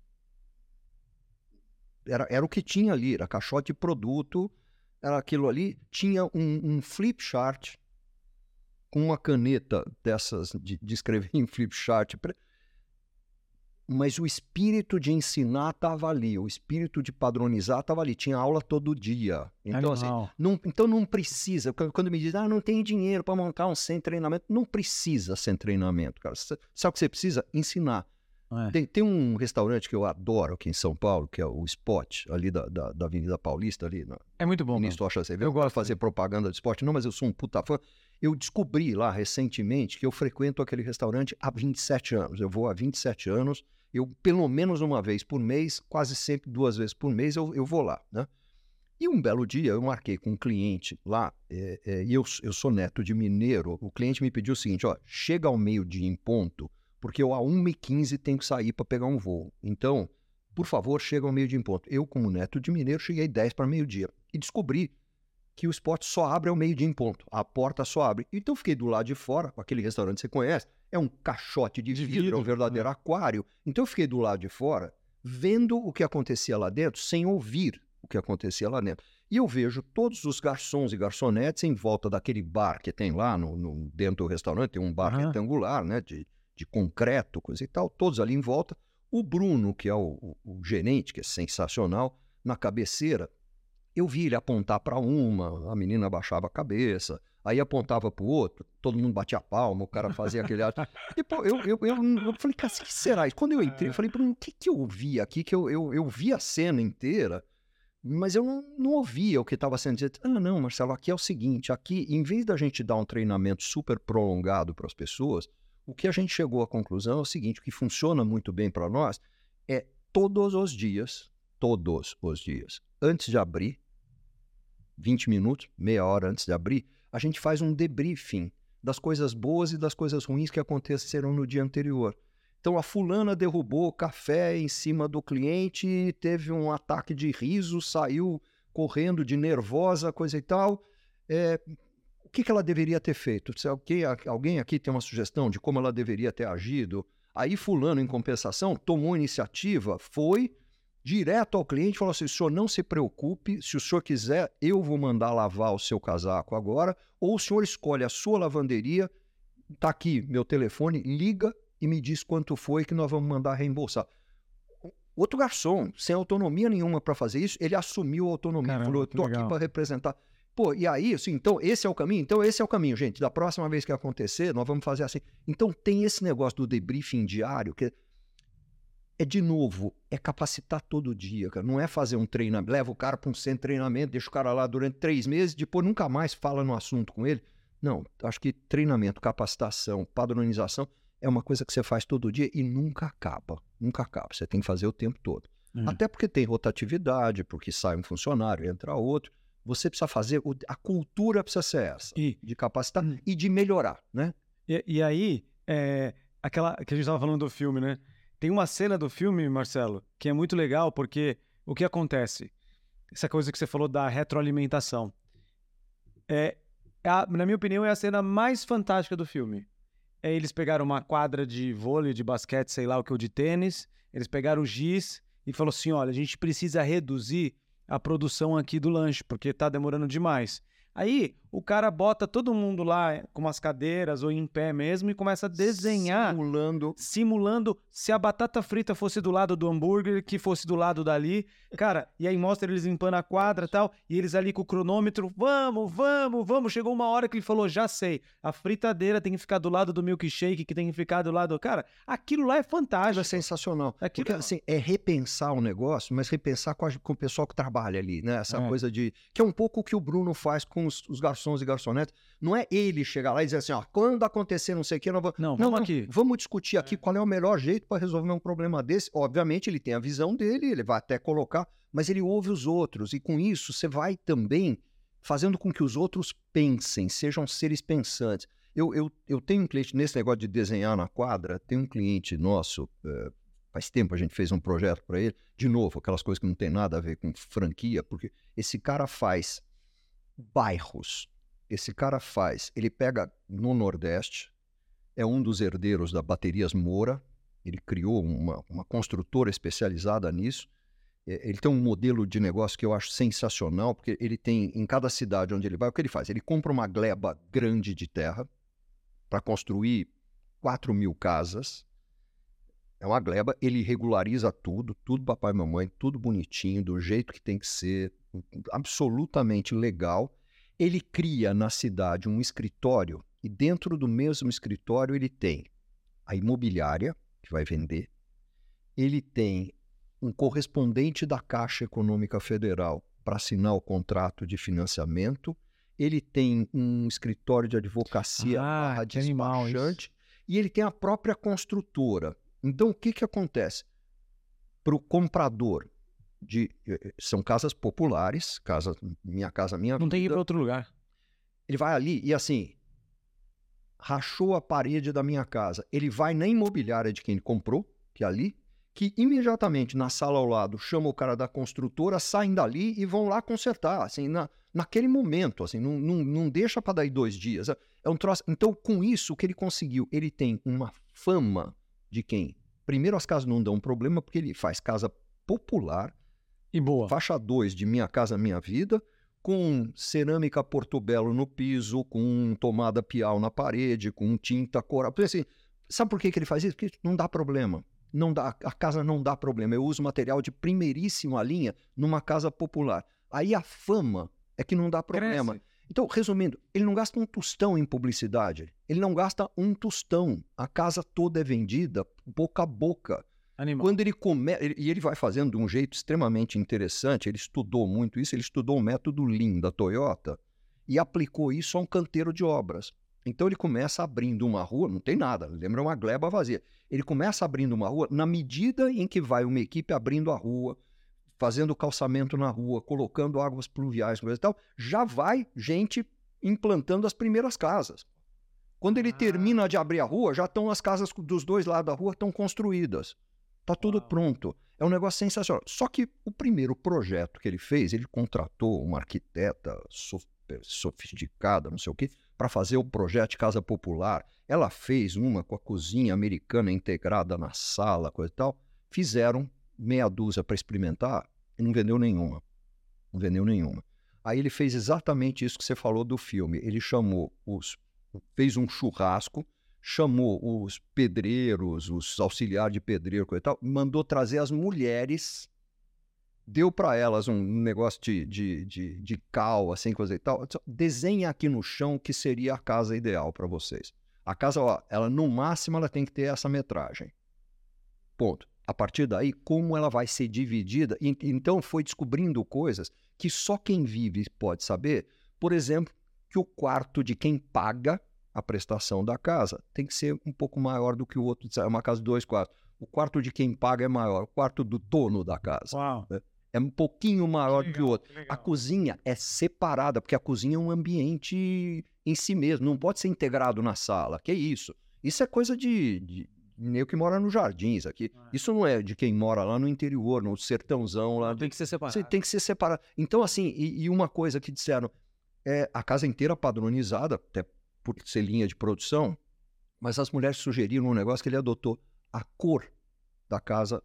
Era, era o que tinha ali, era caixote de produto, era aquilo ali. Tinha um, um flip chart com uma caneta dessas de, de escrever [laughs] em flip chart, mas o espírito de ensinar estava ali, o espírito de padronizar estava ali, tinha aula todo dia. Então, assim, não, então não precisa, quando me dizem, ah, não tem dinheiro para montar um sem treinamento, não precisa sem treinamento, cara. Sabe o que você precisa? Ensinar. É. Tem, tem, um restaurante que eu adoro aqui em São Paulo, que é o Spot, ali da, da, da Avenida Paulista, ali. Na, é muito bom. Ministro Rocha Eu gosto de fazer propaganda de esporte, não, mas eu sou um puta fã. Eu descobri lá recentemente que eu frequento aquele restaurante há 27 anos. Eu vou há 27 anos, eu pelo menos uma vez por mês, quase sempre duas vezes por mês, eu, eu vou lá, né? E um belo dia eu marquei com um cliente lá, é, é, e eu, eu sou neto de mineiro. O cliente me pediu o seguinte: ó, chega ao meio-dia em ponto, porque eu a 1h15 tenho que sair para pegar um voo. Então, por favor, chega ao meio-dia em ponto. Eu, como neto de mineiro, cheguei 10 para meio-dia e descobri que o esporte só abre ao meio-dia em ponto. A porta só abre. Então fiquei do lado de fora, aquele restaurante que você conhece, é um caixote de, de vidro, vidro, é um verdadeiro é. aquário. Então eu fiquei do lado de fora, vendo o que acontecia lá dentro, sem ouvir o que acontecia lá dentro. E eu vejo todos os garçons e garçonetes em volta daquele bar que tem lá no, no dentro do restaurante, tem um bar uhum. retangular, né, de, de concreto, coisa e tal, todos ali em volta. O Bruno, que é o, o, o gerente, que é sensacional, na cabeceira, eu vi ele apontar para uma, a menina baixava a cabeça, aí apontava para o outro, todo mundo batia a palma, o cara fazia aquele ato. [laughs] E, pô, eu, eu, eu, eu falei, cara, o que será isso? Quando eu entrei, eu falei, o que, que eu vi aqui? Que eu, eu, eu vi a cena inteira, mas eu não, não ouvia o que estava sendo dito. Ah, não, Marcelo, aqui é o seguinte: aqui, em vez da gente dar um treinamento super prolongado para as pessoas, o que a gente chegou à conclusão é o seguinte: o que funciona muito bem para nós é todos os dias, todos os dias, antes de abrir, 20 minutos, meia hora antes de abrir, a gente faz um debriefing das coisas boas e das coisas ruins que aconteceram no dia anterior. Então a fulana derrubou café em cima do cliente, teve um ataque de riso, saiu correndo de nervosa, coisa e tal. É, o que, que ela deveria ter feito? Se alguém, alguém aqui tem uma sugestão de como ela deveria ter agido? Aí fulano, em compensação, tomou iniciativa, foi, direto ao cliente falou assim: o senhor não se preocupe, se o senhor quiser, eu vou mandar lavar o seu casaco agora, ou o senhor escolhe a sua lavanderia, tá aqui meu telefone, liga e me diz quanto foi que nós vamos mandar reembolsar. Outro garçom, sem autonomia nenhuma para fazer isso, ele assumiu a autonomia, Caramba, falou: estou aqui para representar. Pô, e aí, assim, então esse é o caminho? Então esse é o caminho, gente. Da próxima vez que acontecer, nós vamos fazer assim. Então tem esse negócio do debriefing diário, que é de novo, é capacitar todo dia, cara. Não é fazer um treinamento, leva o cara para um centro de treinamento, deixa o cara lá durante três meses, depois nunca mais fala no assunto com ele. Não, acho que treinamento, capacitação, padronização é uma coisa que você faz todo dia e nunca acaba. Nunca acaba. Você tem que fazer o tempo todo. Uhum. Até porque tem rotatividade, porque sai um funcionário, entra outro. Você precisa fazer, a cultura precisa ser essa, e, de capacitar hum. e de melhorar, né? E, e aí, é, aquela que a gente estava falando do filme, né? Tem uma cena do filme, Marcelo, que é muito legal porque o que acontece? Essa coisa que você falou da retroalimentação. É, a, na minha opinião, é a cena mais fantástica do filme. É, eles pegaram uma quadra de vôlei, de basquete, sei lá o que, ou de tênis, eles pegaram o giz e falou assim: olha, a gente precisa reduzir a produção aqui do lanche, porque está demorando demais. Aí o cara bota todo mundo lá eh, com umas cadeiras ou em pé mesmo e começa a desenhar, Simulando. simulando se a batata frita fosse do lado do hambúrguer, que fosse do lado dali. Cara, e aí mostra eles limpando a quadra e tal, e eles ali com o cronômetro, vamos, vamos, vamos. Chegou uma hora que ele falou, já sei, a fritadeira tem que ficar do lado do milkshake, que tem que ficar do lado... Cara, aquilo lá é Aquilo fantástico. é sensacional. Aquilo Porque, é- assim, é repensar o negócio, mas repensar com, a- com o pessoal que trabalha ali, né? Essa É. coisa de... Que é um pouco o que o Bruno faz com os, os garçons e garçonetes. Não é ele chegar lá e dizer assim, ó, quando acontecer não sei o que, nós vamos... Não, vamos aqui. Vamos discutir aqui qual é o melhor jeito para resolver um problema desse. Obviamente, ele tem a visão dele, ele vai até colocar, mas ele ouve os outros. E com isso, você vai também fazendo com que os outros pensem, sejam seres pensantes. Eu, eu, eu tenho um cliente, nesse negócio de desenhar na quadra, tem um cliente nosso, eh, faz tempo a gente fez um projeto para ele, de novo, aquelas coisas que não tem nada a ver com franquia, porque esse cara faz bairros. Esse cara faz, ele pega no Nordeste, é um dos herdeiros da Baterias Moura, ele criou uma, uma construtora especializada nisso. É, Ele tem um modelo de negócio que eu acho sensacional, porque ele tem, em cada cidade onde ele vai, o que ele faz? Ele compra uma gleba grande de terra para construir 4 mil casas. É uma gleba, ele regulariza tudo, tudo papai e mamãe, tudo bonitinho, do jeito que tem que ser, absolutamente legal. Ele cria na cidade um escritório e dentro do mesmo escritório ele tem a imobiliária, que vai vender, ele tem um correspondente da Caixa Econômica Federal para assinar o contrato de financiamento, ele tem um escritório de advocacia Ah, barra animal e ele tem a própria construtora. Então, o que, que acontece? Para o comprador, de, eh, são casas populares, casa, minha casa, minha Não tem que ir vida. pra outro lugar. Ele vai ali e assim, rachou a parede da minha casa. Ele vai na imobiliária de quem ele comprou, que é ali, que imediatamente na sala ao lado chama o cara da construtora, saem dali e vão lá consertar, assim, na, naquele momento, assim, não, não, não deixa para daí dois dias. É é um troço. Então, com isso, o que ele conseguiu? Ele tem uma fama de quem? Primeiro, as casas não dão problema, porque ele faz casa popular, E boa. faixa 2 de Minha Casa Minha Vida, com cerâmica portobello no piso, com tomada pial na parede, com tinta coral. Assim, sabe por que, que ele faz isso? Porque não dá problema. Não dá, a casa não dá problema. Eu uso material de primeiríssima linha numa casa popular. Aí a fama é que não dá problema. Cresce. Então, resumindo, ele não gasta um tostão em publicidade. Ele não gasta um tostão. A casa toda é vendida boca a boca. Animal. Quando ele começa. E ele vai fazendo de um jeito extremamente interessante, ele estudou muito isso, ele estudou o método Lean da Toyota e aplicou isso a um canteiro de obras. Então ele começa abrindo uma rua, não tem nada, lembra uma gleba vazia. Ele começa abrindo uma rua na medida em que vai uma equipe abrindo a rua, fazendo calçamento na rua, colocando águas pluviais, coisa e tal, já vai gente implantando as primeiras casas. Quando ele Ah. termina de abrir a rua, já estão as casas dos dois lados da rua estão construídas. Tá tudo Uau. pronto. É um negócio sensacional. Só que o primeiro projeto que ele fez, ele contratou uma arquiteta super sofisticada, não sei o quê, para fazer o projeto de casa popular. Ela fez uma com a cozinha americana integrada na sala, coisa e tal. Fizeram meia dúzia para experimentar e não vendeu nenhuma. Não vendeu nenhuma. Aí ele fez exatamente isso que você falou do filme. Ele chamou os. fez um churrasco, chamou os pedreiros, os auxiliares de pedreiro, coisa e tal, mandou trazer as mulheres, deu para elas um negócio de, de, de, de cal, assim, coisa e tal. Desenha aqui no chão que seria a casa ideal para vocês. A casa, ó, ela no máximo ela tem que ter essa metragem. Ponto. A partir daí, como ela vai ser dividida? E- Então foi descobrindo coisas que só quem vive pode saber. Por exemplo, que o quarto de quem paga a prestação da casa tem que ser um pouco maior do que o outro. É uma casa de dois quartos. O quarto de quem paga é maior. O quarto do dono da casa Uau. é um pouquinho maior do que o legal, outro. que legal. A cozinha é separada, porque a cozinha é um ambiente em si mesmo, não pode ser integrado na sala. Que isso? Isso é coisa de, de meio que mora nos jardins aqui. Ah. Isso não é de quem mora lá no interior, no sertãozão lá. Tem que ser separado. Você tem que ser separado. Então, assim, e, e uma coisa que disseram, é a casa inteira padronizada, até por ser linha de produção, mas as mulheres sugeriram um negócio que ele adotou. A cor da casa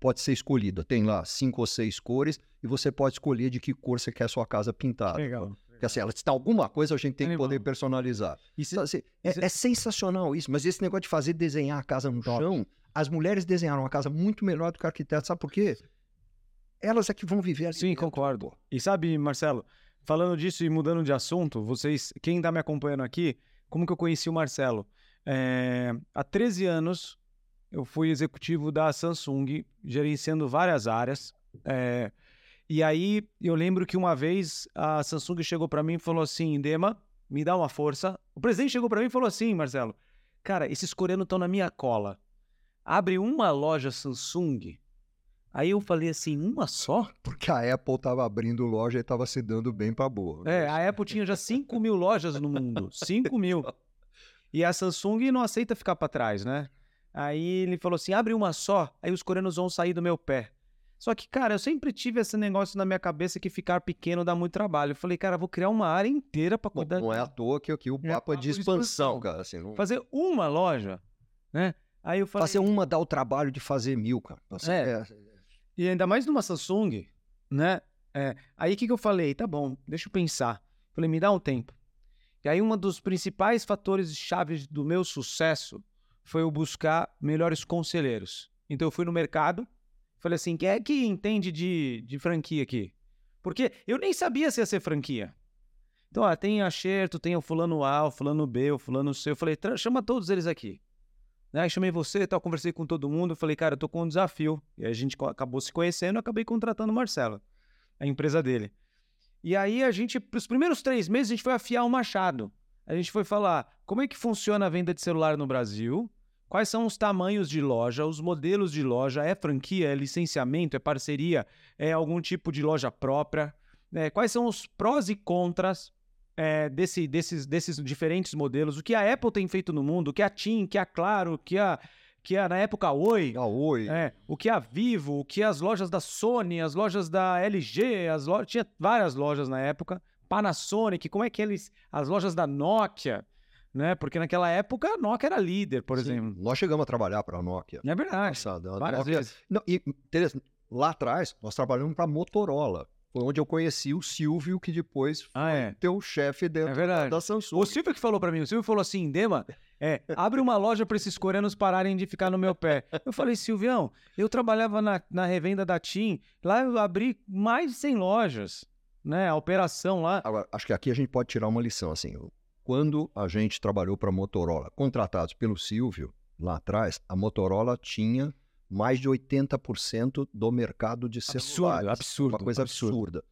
pode ser escolhida. Tem lá cinco ou seis cores e você pode escolher de que cor você quer a sua casa pintada. Legal. Porque assim, ela está alguma coisa a gente tem que Animal. poder personalizar. E cê- Então, assim, é, cê- é sensacional isso, mas esse negócio de fazer desenhar a casa no Top. chão, as mulheres desenharam a casa muito melhor do que o arquiteto, sabe por quê? Elas é que vão viver ali Sim, dentro, concordo. E sabe, Marcelo, falando disso e mudando de assunto, vocês, quem tá me acompanhando aqui, como que eu conheci o Marcelo? É, há 13 anos, eu fui executivo da Samsung, gerenciando várias áreas. é, e aí, eu lembro que uma vez a Samsung chegou para mim e falou assim: Dema, me dá uma força. O presidente chegou para mim e falou assim: Marcelo, cara, esses coreanos estão na minha cola. Abre uma loja Samsung. Aí eu falei assim: uma só? Porque a Apple estava abrindo loja e estava se dando bem pra boa. É, a Apple tinha já 5 mil lojas no mundo. 5 mil. E a Samsung não aceita ficar para trás, né? Aí ele falou assim: abre uma só, aí os coreanos vão sair do meu pé. Só que, cara, eu sempre tive esse negócio na minha cabeça que ficar pequeno dá muito trabalho. Eu falei, cara, eu vou criar uma área inteira para cuidar. não é à toa que o É papo é papo de expansão, expansão. cara. Assim, não... Fazer uma loja, né? Aí eu falei. Fazer uma dá o trabalho de fazer mil, cara. Assim, É. é, E ainda mais numa Samsung, né? É, aí o que, que eu falei? Tá bom, deixa eu pensar. Falei, me dá um tempo. E aí um dos principais fatores chaves do meu sucesso foi eu buscar melhores conselheiros. Então eu fui no mercado, falei assim, quem é que entende de, de franquia aqui? Porque eu nem sabia se ia ser franquia. Então, ó, tem a Xerto, tem o fulano A, o fulano B, o fulano C. Eu falei, "Tra- chama todos eles aqui. Né? Chamei você tal, conversei com todo mundo. Falei, cara, eu tô com um desafio. E a gente acabou se conhecendo, eu acabei contratando o Marcelo, a empresa dele. E aí a gente, os primeiros três meses, a gente foi afiar o machado. A gente foi falar como é que funciona a venda de celular no Brasil, quais são os tamanhos de loja, os modelos de loja, é franquia, é licenciamento, é parceria, é algum tipo de loja própria, né? quais são os prós e contras é, desse- desses, desses diferentes modelos, o que a Apple tem feito no mundo, o que a TIM, o que a Claro, o que a, que a na época a Oi, Ah, oi. é, o que a Vivo, o que as lojas da Sony, as lojas da LG, as lojas, tinha várias lojas na época, Panasonic, como é que eles, as lojas da Nokia, né? Porque naquela época a Nokia era líder, por Sim, exemplo. Nós chegamos a trabalhar para a Nokia. É verdade. Passada. A Nokia-. Não, e, interessante, lá atrás, nós trabalhamos para a Motorola. Foi onde eu conheci o Silvio, que depois foi Ah, é. teu chefe dentro É da Samsung. O Silvio que falou pra mim, o Silvio falou assim, Dema, é, abre uma loja pra esses coreanos pararem de ficar no meu pé. Eu falei, Silvião, eu trabalhava na, na revenda da TIM, lá eu abri mais de 100 lojas, né? A operação lá. Agora, acho que aqui a gente pode tirar uma lição. Assim, quando a gente trabalhou para a Motorola, contratados pelo Silvio, lá atrás, a Motorola tinha mais de 80% do mercado de Absurdo, celulares. absurdo, Uma coisa absurdo. absurda.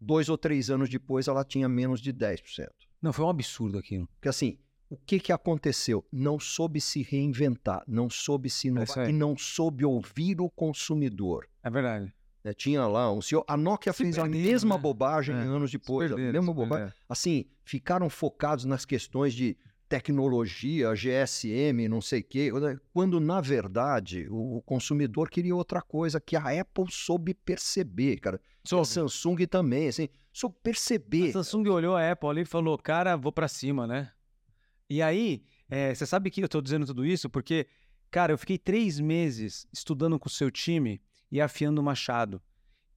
Dois ou três anos depois, ela tinha menos de 10%. Não, foi um absurdo aquilo. Porque assim, o que, que aconteceu? Não soube se reinventar, não soube se inovar aí. e não soube ouvir o consumidor. É verdade. Né? Tinha lá um senhor. A Nokia Se fez a mesma né? bobagem É, anos depois. A mesma bobagem. perderam. Assim, ficaram focados nas questões de tecnologia, GSM, não sei o quê, quando na verdade o, consumidor queria outra coisa que a Apple soube perceber, cara. E a Soube. Samsung também, assim, soube perceber. A Samsung olhou a Apple ali e falou, cara, vou pra cima, né? E aí, é, você sabe que eu tô dizendo tudo isso porque, cara, eu fiquei três meses estudando com o seu time e afiando o machado.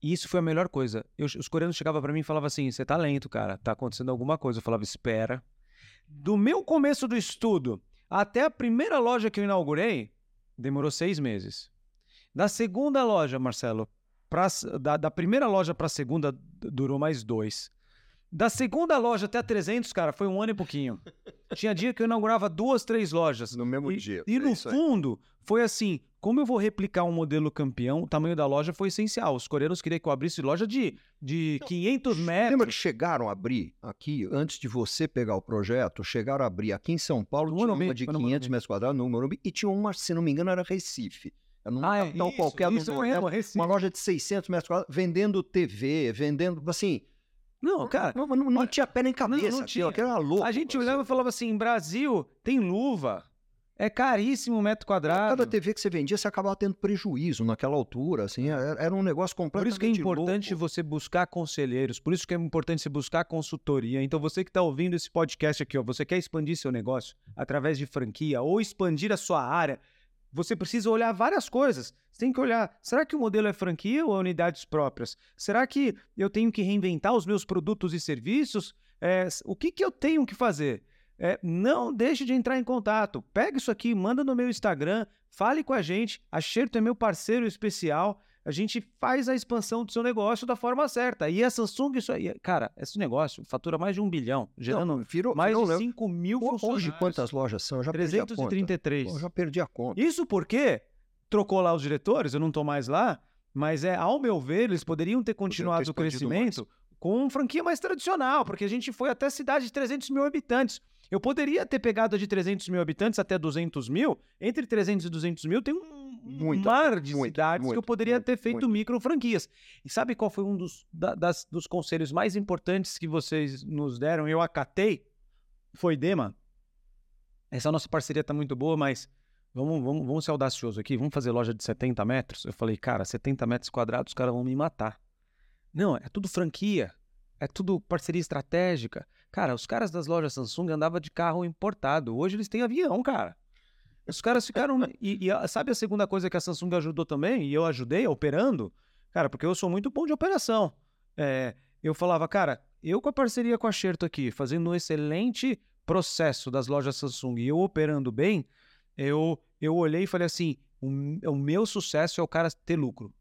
E isso foi a melhor coisa. Eu- os coreanos chegavam pra mim e falavam assim, você tá lento, cara, tá acontecendo alguma coisa. Eu falava, espera. Do meu começo do estudo até a primeira loja que eu inaugurei, demorou seis meses. Da segunda loja, Marcelo, pra, da, da primeira loja para a segunda, durou mais dois. Da segunda loja até a 300, cara, foi um ano e pouquinho. Tinha dia que eu inaugurava duas, três lojas. No mesmo E, dia. e É no aí. fundo, foi assim: como eu vou replicar um modelo campeão, o tamanho da loja foi essencial. Os coreanos queriam que eu abrisse loja de, de 500 Lembra metros. que chegaram a abrir aqui, antes de você pegar o projeto, chegaram a abrir aqui em São Paulo, No tinha Morumbi, uma de foi no 500 Morumbi. metros quadrados no Morumbi, e tinha uma, se não me engano, era Recife. Era num Ah, é, isso, qualquer do isso mesmo, Recife. uma loja de 600 metros quadrados, vendendo TV, vendendo, assim... Não, cara, não, não, não tinha pé nem cabeça. não aquilo, tinha. aquilo era louco. a gente assim. olhava e falava assim: Brasil tem luva. É caríssimo o metro quadrado. Cada TV que você vendia, você acabava tendo prejuízo naquela altura, assim, era, era um negócio Por completamente isso que é importante louco. você buscar conselheiros, por isso que é importante você buscar consultoria. Então, você que está ouvindo esse podcast aqui, ó, você quer expandir seu negócio através de franquia ou expandir a sua área, você precisa olhar várias coisas. Você tem que olhar, será que o modelo é franquia ou é unidades próprias? Será que eu tenho que reinventar os meus produtos e serviços? É, o que, que eu tenho que fazer? É, não deixe de entrar em contato. Pega isso aqui, manda no meu Instagram, fale com a gente. A Xerto é meu parceiro especial. A gente faz a expansão do seu negócio da forma certa. E a Samsung, isso aí, cara, esse negócio fatura mais de um bilhão, gerando Não, virou- mais virou, de né? 5 mil Hoje, funcionários. quantas lojas são? Eu já perdi a conta. 333. Pô, Eu já perdi a conta. Isso porque trocou lá os diretores, eu não tô mais lá, mas é, ao meu ver, eles poderiam ter continuado o expandido crescimento com franquia mais tradicional, porque a gente foi até cidade de 300 mil habitantes. Eu poderia ter pegado a de 300 mil habitantes até 200 mil. Entre 300 e 200 mil tem um, Muita, mar de muito, cidades que eu muito, poderia muito, ter feito muito. micro franquias. E sabe qual foi um dos, da- das- dos conselhos mais importantes que vocês nos deram? Eu acatei? Foi, Dema, essa nossa parceria tá muito boa, mas vamos, vamos, vamos ser audaciosos aqui, vamos fazer loja de 70 metros? Eu falei, cara, 70 metros quadrados, os caras vão me matar. Não, é tudo franquia, é tudo parceria estratégica. Cara, os caras das lojas Samsung andavam de carro importado, hoje eles têm avião, cara. Os caras ficaram. [laughs] e, e sabe a segunda coisa que a Samsung ajudou também, e eu ajudei operando? Cara, porque eu sou muito bom de operação. É, eu falava, cara, eu com a parceria com a Xerto aqui, fazendo um excelente processo das lojas Samsung e eu operando bem, eu, eu olhei e falei assim: o, o meu sucesso é o cara ter lucro.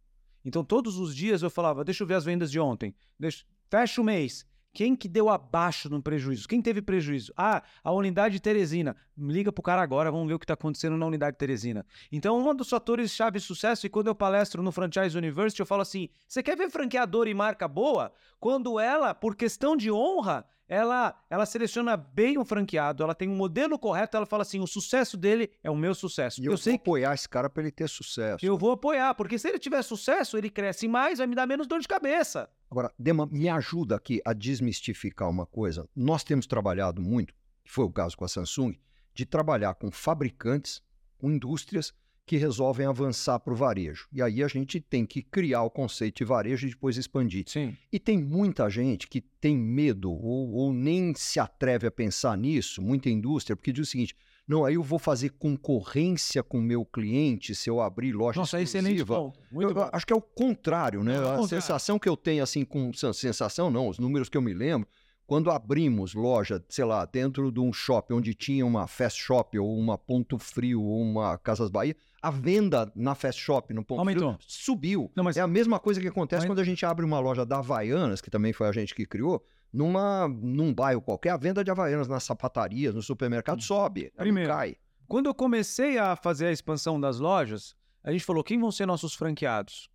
Então, todos os dias eu falava: deixa eu ver as vendas de ontem, deixa, fecha o mês. Quem que deu abaixo no prejuízo? Quem teve prejuízo? Ah, a unidade Teresina. Liga pro cara agora, vamos ver o que está acontecendo na unidade Teresina. Então, um dos fatores chave de sucesso, e quando eu palestro no Franchise University, eu falo assim: você quer ver franqueador e marca boa? Quando ela, por questão de honra, ela, ela seleciona bem o franqueado, ela tem um modelo correto, ela fala assim: o sucesso dele é o meu sucesso. E eu eu, sei vou apoiar esse cara para ele ter sucesso. eu vou apoiar, porque se ele tiver sucesso, ele cresce mais, vai me dar menos dor de cabeça. Agora, Dema, me ajuda aqui a desmistificar uma coisa. Nós temos trabalhado muito, que foi o caso com a Samsung, de trabalhar com fabricantes, com indústrias que resolvem avançar para o varejo. E aí a gente tem que criar o conceito de varejo e depois expandir. Sim. E tem muita gente que tem medo ou, ou nem se atreve a pensar nisso, muita indústria, porque diz o seguinte: não, aí eu vou fazer concorrência com o meu cliente se eu abrir loja Nossa, excelente exclusiva. ponto. Muito Eu bom. acho que é o contrário, né? É a sensação que eu tenho, assim, com sen- sensação não, os números que eu me lembro, quando abrimos loja, sei lá, dentro de um shopping onde tinha uma Fast Shop ou uma Ponto Frio ou uma Casas Bahia, a venda na Fast Shop, no Ponto Aumentou. Frio, subiu. Não, mas É a mesma coisa que acontece quando a gente abre uma loja da Havaianas, que também foi a gente que criou, numa, num bairro qualquer, a venda de Havaianas nas sapatarias, no supermercado, sobe, ela não Primeiro. cai. Quando eu comecei a fazer a expansão das lojas, a gente falou quem vão ser nossos franqueados.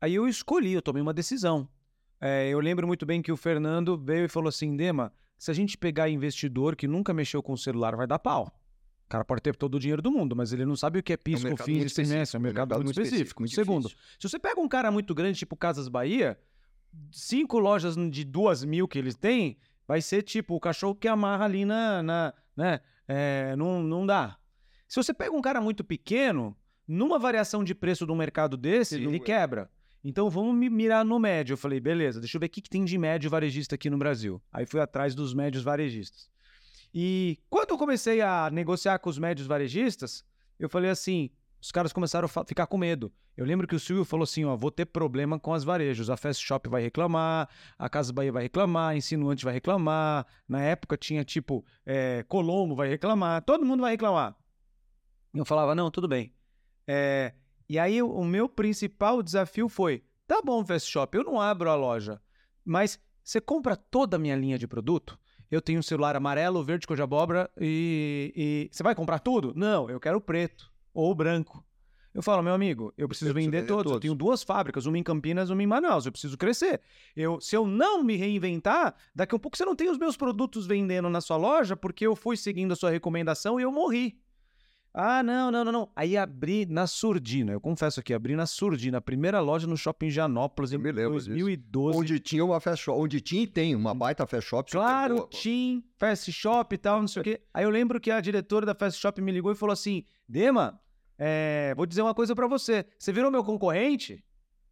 Aí eu escolhi, eu tomei uma decisão. É, eu lembro muito bem que o Fernando veio e falou assim: Dema, se a gente pegar investidor que nunca mexeu com o celular, vai dar pau. O cara pode ter todo o dinheiro do mundo, mas ele não sabe o que é pisco, mercado fins, muito ICMS, é um mercado, muito específico. muito Segundo, difícil. se você pega um cara muito grande, tipo Casas Bahia, cinco lojas de duas mil que eles têm, vai ser tipo o cachorro que amarra ali na. na né? É, não, não dá. Se você pega um cara muito pequeno, numa variação de preço de um mercado desse, Ele quebra. Então vamos mi- mirar no médio. Eu falei, beleza, deixa eu ver o que, que tem de médio varejista aqui no Brasil. Aí fui atrás dos médios varejistas. E quando eu comecei a negociar com os médios varejistas, eu falei assim: os caras começaram a ficar com medo. Eu lembro que o Silvio falou assim: ó, vou ter problema com as varejos. A Fast Shop vai reclamar, a Casa Bahia vai reclamar, a Insinuante vai reclamar. Na época tinha tipo é, Colombo vai reclamar, todo mundo vai reclamar. Eu falava: não, tudo bem. É, e aí o o meu principal desafio foi: tá bom, Fast Shop, eu não abro a loja, mas você compra toda a minha linha de produto? Eu tenho um celular amarelo, verde cor de abóbora e, e você vai comprar tudo? Não, eu quero preto ou branco. Eu falo, meu amigo, eu preciso Eu preciso vender vender todos. Eu todos. tenho duas fábricas, uma em Campinas, uma em Manaus. Eu preciso crescer. Eu, se eu não me reinventar, daqui a pouco você não tem os meus produtos vendendo na sua loja porque eu fui seguindo a sua recomendação e eu morri. Ah, não, não, não, não. Aí abri na Surdina. Eu confesso aqui, abri na Surdina, a primeira loja no shopping Janópolis em Eu me lembro disso. 2012. Onde tinha uma Fast Shop, onde tinha e tem uma baita Fast Shop. Claro. Tim, Fast Shop e tal, não sei o quê. Aí eu lembro que a diretora da Fast Shop me ligou e falou assim: Dema, é, vou dizer uma coisa pra você. Você virou meu concorrente?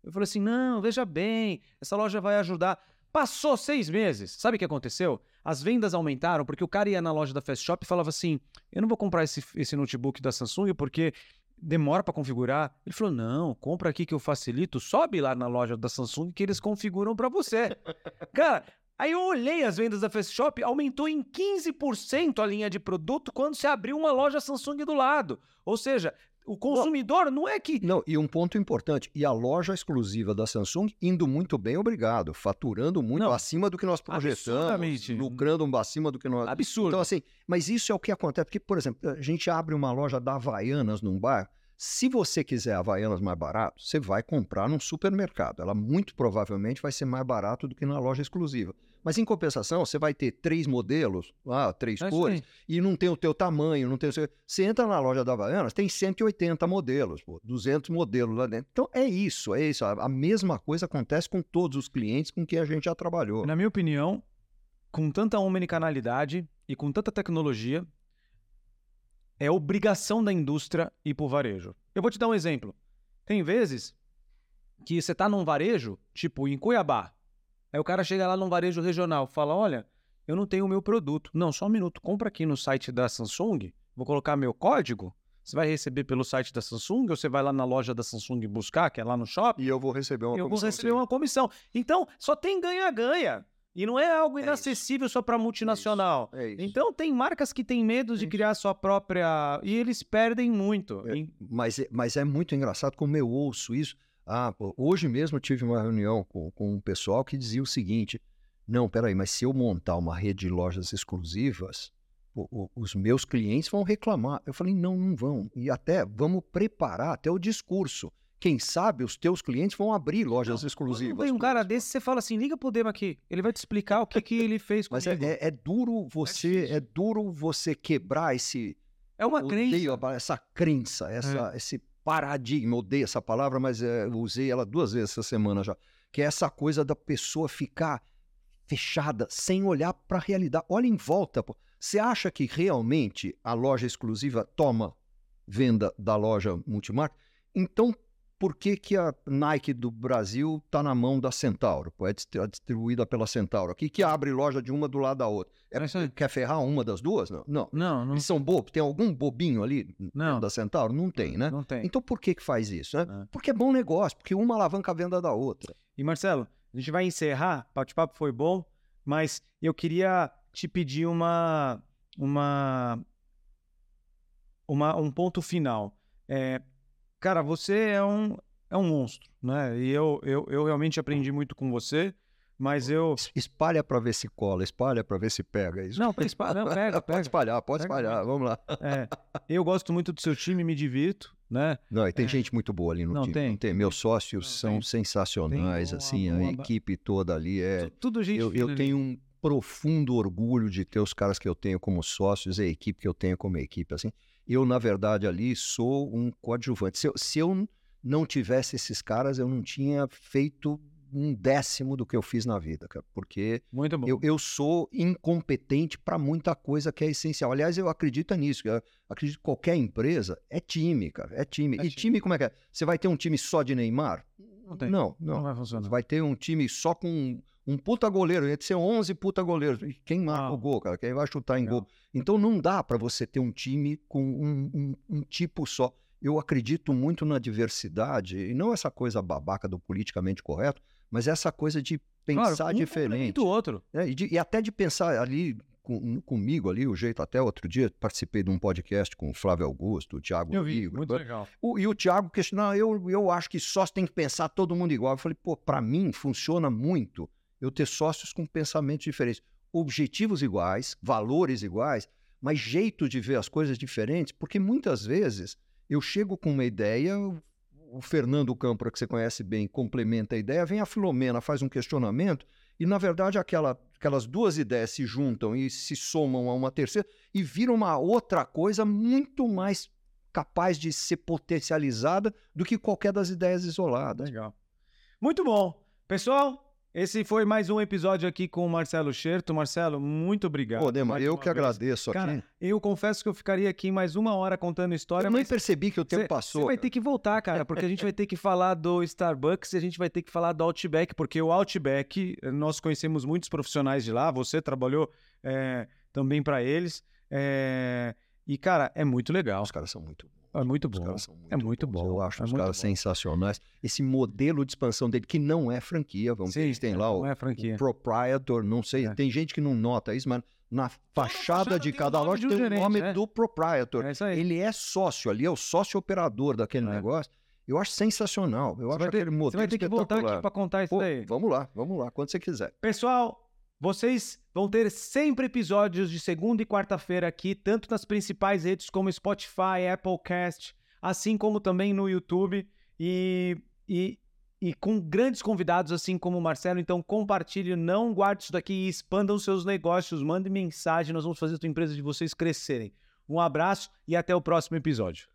Eu falei assim: não, veja bem, essa loja vai ajudar. Passou seis meses. Sabe o que aconteceu? As vendas aumentaram porque o cara ia na loja da Fast Shop e falava assim: eu não vou comprar esse, esse notebook da Samsung porque demora pra configurar. Ele falou: não, compra aqui que eu facilito, sobe lá na loja da Samsung que eles configuram pra você. [laughs] Cara, Aí eu olhei as vendas da Fast Shop, aumentou em 15% a linha de produto quando você abriu uma loja Samsung do lado. Ou seja, o consumidor não é que. Não, e um ponto importante, e a loja exclusiva da Samsung indo muito bem, obrigado, faturando muito Não, acima do que nós projetamos, lucrando acima do que nós. Absurdo. Então, assim, mas isso é o que acontece, porque, por exemplo, a gente abre uma loja da Havaianas num bar. Se você quiser Havaianas mais barato, você vai comprar num supermercado. Ela muito provavelmente vai ser mais barato do que na loja exclusiva. Mas em compensação, você vai ter três modelos, ah, três É isso cores, e não tem o teu tamanho, não tem o seu... Você entra na loja da Havaianas, tem 180 modelos, pô, 200 modelos lá dentro. Então é isso, é isso. A mesma coisa acontece com todos os clientes com quem a gente já trabalhou. Na minha opinião, com tanta omnicanalidade e com tanta tecnologia, é obrigação da indústria ir pro varejo. Eu vou te dar um exemplo. Tem vezes que você tá num varejo, tipo em Cuiabá, aí o cara chega lá num varejo regional, fala: Olha, eu não tenho o meu produto. Não, só um minuto, compra aqui no site da Samsung, vou colocar meu código. Você vai receber pelo site da Samsung ou você vai lá na loja da Samsung buscar, que é lá no shopping? E eu vou receber uma eu vou comissão, receber sim. uma comissão. Então, só tem ganha-ganha. E não é algo É inacessível só para multinacional. É isso. Então, tem marcas que têm medo de Isso. criar sua própria. E eles perdem muito. É. Mas, é- mas é muito engraçado como eu ouço isso. Ah, hoje mesmo eu tive uma reunião com, com um pessoal que dizia o seguinte: não, peraí, mas se eu montar uma rede de lojas exclusivas, o- o- os meus clientes vão reclamar. Eu falei, não, não vão. E até vamos preparar até o discurso. Quem sabe os teus clientes vão abrir lojas exclusivas. Quando vem um cara desse, você fala assim: liga pro Dema aqui. Ele vai te explicar o que, que ele fez Mas é, é- é duro você difícil. é, duro você quebrar esse É uma crença. odeio essa crença, essa, esse paradigma, odeio essa palavra, mas é, usei ela duas vezes essa semana já, que é essa coisa da pessoa ficar fechada, sem olhar para a realidade. Olha em volta. Você acha que realmente a loja exclusiva toma venda da loja multimarca? Então, por que, que a Nike do Brasil está na mão da Centauro? É é distribuída pela Centauro. Aqui que abre loja de uma do lado da outra. Aí. quer ferrar uma das duas? Não. Não. Não, não, Eles são bobos? Tem algum bobinho ali Não. da Centauro? Não tem, né? não tem. Então por que que faz isso, né? É. Porque é bom negócio, porque uma alavanca a venda da outra. E Marcelo, a gente vai encerrar. O bate-papo foi bom, mas eu queria te pedir uma, uma, uma um ponto final. É, cara, você é um, é um monstro, né? E eu, eu, eu realmente aprendi muito com você, mas eu. Es- Espalha para ver se cola, espalha para ver se pega. é Isso. Não, espa- não, [laughs] pega, pode pega. espalhar, pode Pega espalhar, vamos lá. É, eu gosto muito do seu time, me divirto, né? Não, e tem É. gente muito boa ali no Não, time. tem. Meus sócios Não, são tem. sensacionais, Tem uma- assim, a uma- equipe toda ali é. Tu- Tudo gente Eu, eu tenho um profundo orgulho de ter os caras que eu tenho como sócios e a equipe que eu tenho como equipe. Assim, eu, na verdade, ali sou um coadjuvante. Se eu, se eu não tivesse esses caras, eu não tinha feito um décimo do que eu fiz na vida, cara, porque eu, eu sou incompetente para muita coisa que é essencial. Aliás, eu acredito nisso. Eu acredito que qualquer empresa é time, cara. É time. É e time. time, como é que é? Você vai ter um time só de Neymar? Não tem. Não, Não não. vai funcionar. Você vai ter um time só com um, puta goleiro. Ia ser 11 puta goleiros. E quem marca Uau. o gol, cara? Quem vai chutar em Legal. gol? Então não dá para você ter um time com um, um- um tipo só. Eu acredito muito na diversidade, e não essa coisa babaca do politicamente correto, mas essa coisa de Claro, pensar um diferente. complementa o outro. né? E, de- e até de pensar ali com- comigo ali, o jeito até outro dia, participei de um podcast com o Flávio Augusto, o Thiago Eu vi, muito né? legal. O- e o Thiago questionou, eu, eu acho que sócio tem que pensar todo mundo igual. Eu falei, pô, para mim funciona muito eu ter sócios com pensamentos diferentes. Objetivos iguais, valores iguais, mas jeito de ver as coisas diferentes, porque muitas vezes eu chego com uma ideia, o- Fernando Câmpora, que você conhece bem, complementa a ideia, vem a Filomena, faz um questionamento, e na verdade aquela, aquelas duas ideias se juntam e se somam a uma terceira e viram uma outra coisa muito mais capaz de ser potencializada do que qualquer das ideias isoladas. Legal. Muito bom. Pessoal, esse foi mais um episódio aqui com o Marcelo Scherto. Marcelo, muito obrigado. Pô, Dema, eu que vez. agradeço aqui. Cara, eu confesso que eu ficaria aqui mais uma hora contando história, eu nem percebi que o tempo Cê- passou. Você vai ter que voltar, cara, porque a gente vai ter que falar do Starbucks e a gente vai ter que falar do Outback, porque o Outback, nós conhecemos muitos profissionais de lá, você trabalhou eh, também para eles. eh, e, cara, é muito legal. Os caras são muito bons. É muito Os bom. caras são muito É muito bons. bom. Eu acho é os muito caras bom. sensacionais. Esse modelo de expansão dele, que não é franquia, vamos ver, eles têm lá o, é o proprietor, não sei, É. tem gente que não nota isso, mas na fachada de tem cada loja um tem o gerente, nome é. do proprietor. É. Ele é sócio ali, é o sócio operador daquele É. negócio. Eu acho sensacional. Eu Você acho ter- aquele modelo Você vai ter que voltar aqui para contar isso Pô, daí. vamos lá, vamos lá, quando você quiser. Pessoal, vocês vão ter sempre episódios de segunda e quarta-feira aqui, tanto nas principais redes como Spotify, Applecast, assim como também no YouTube e, e, e com grandes convidados assim como o Marcelo. Então compartilhe, não guarde isso daqui e expandam seus negócios, mande mensagem, nós vamos fazer a tua empresa de vocês crescerem. Um abraço e até o próximo episódio.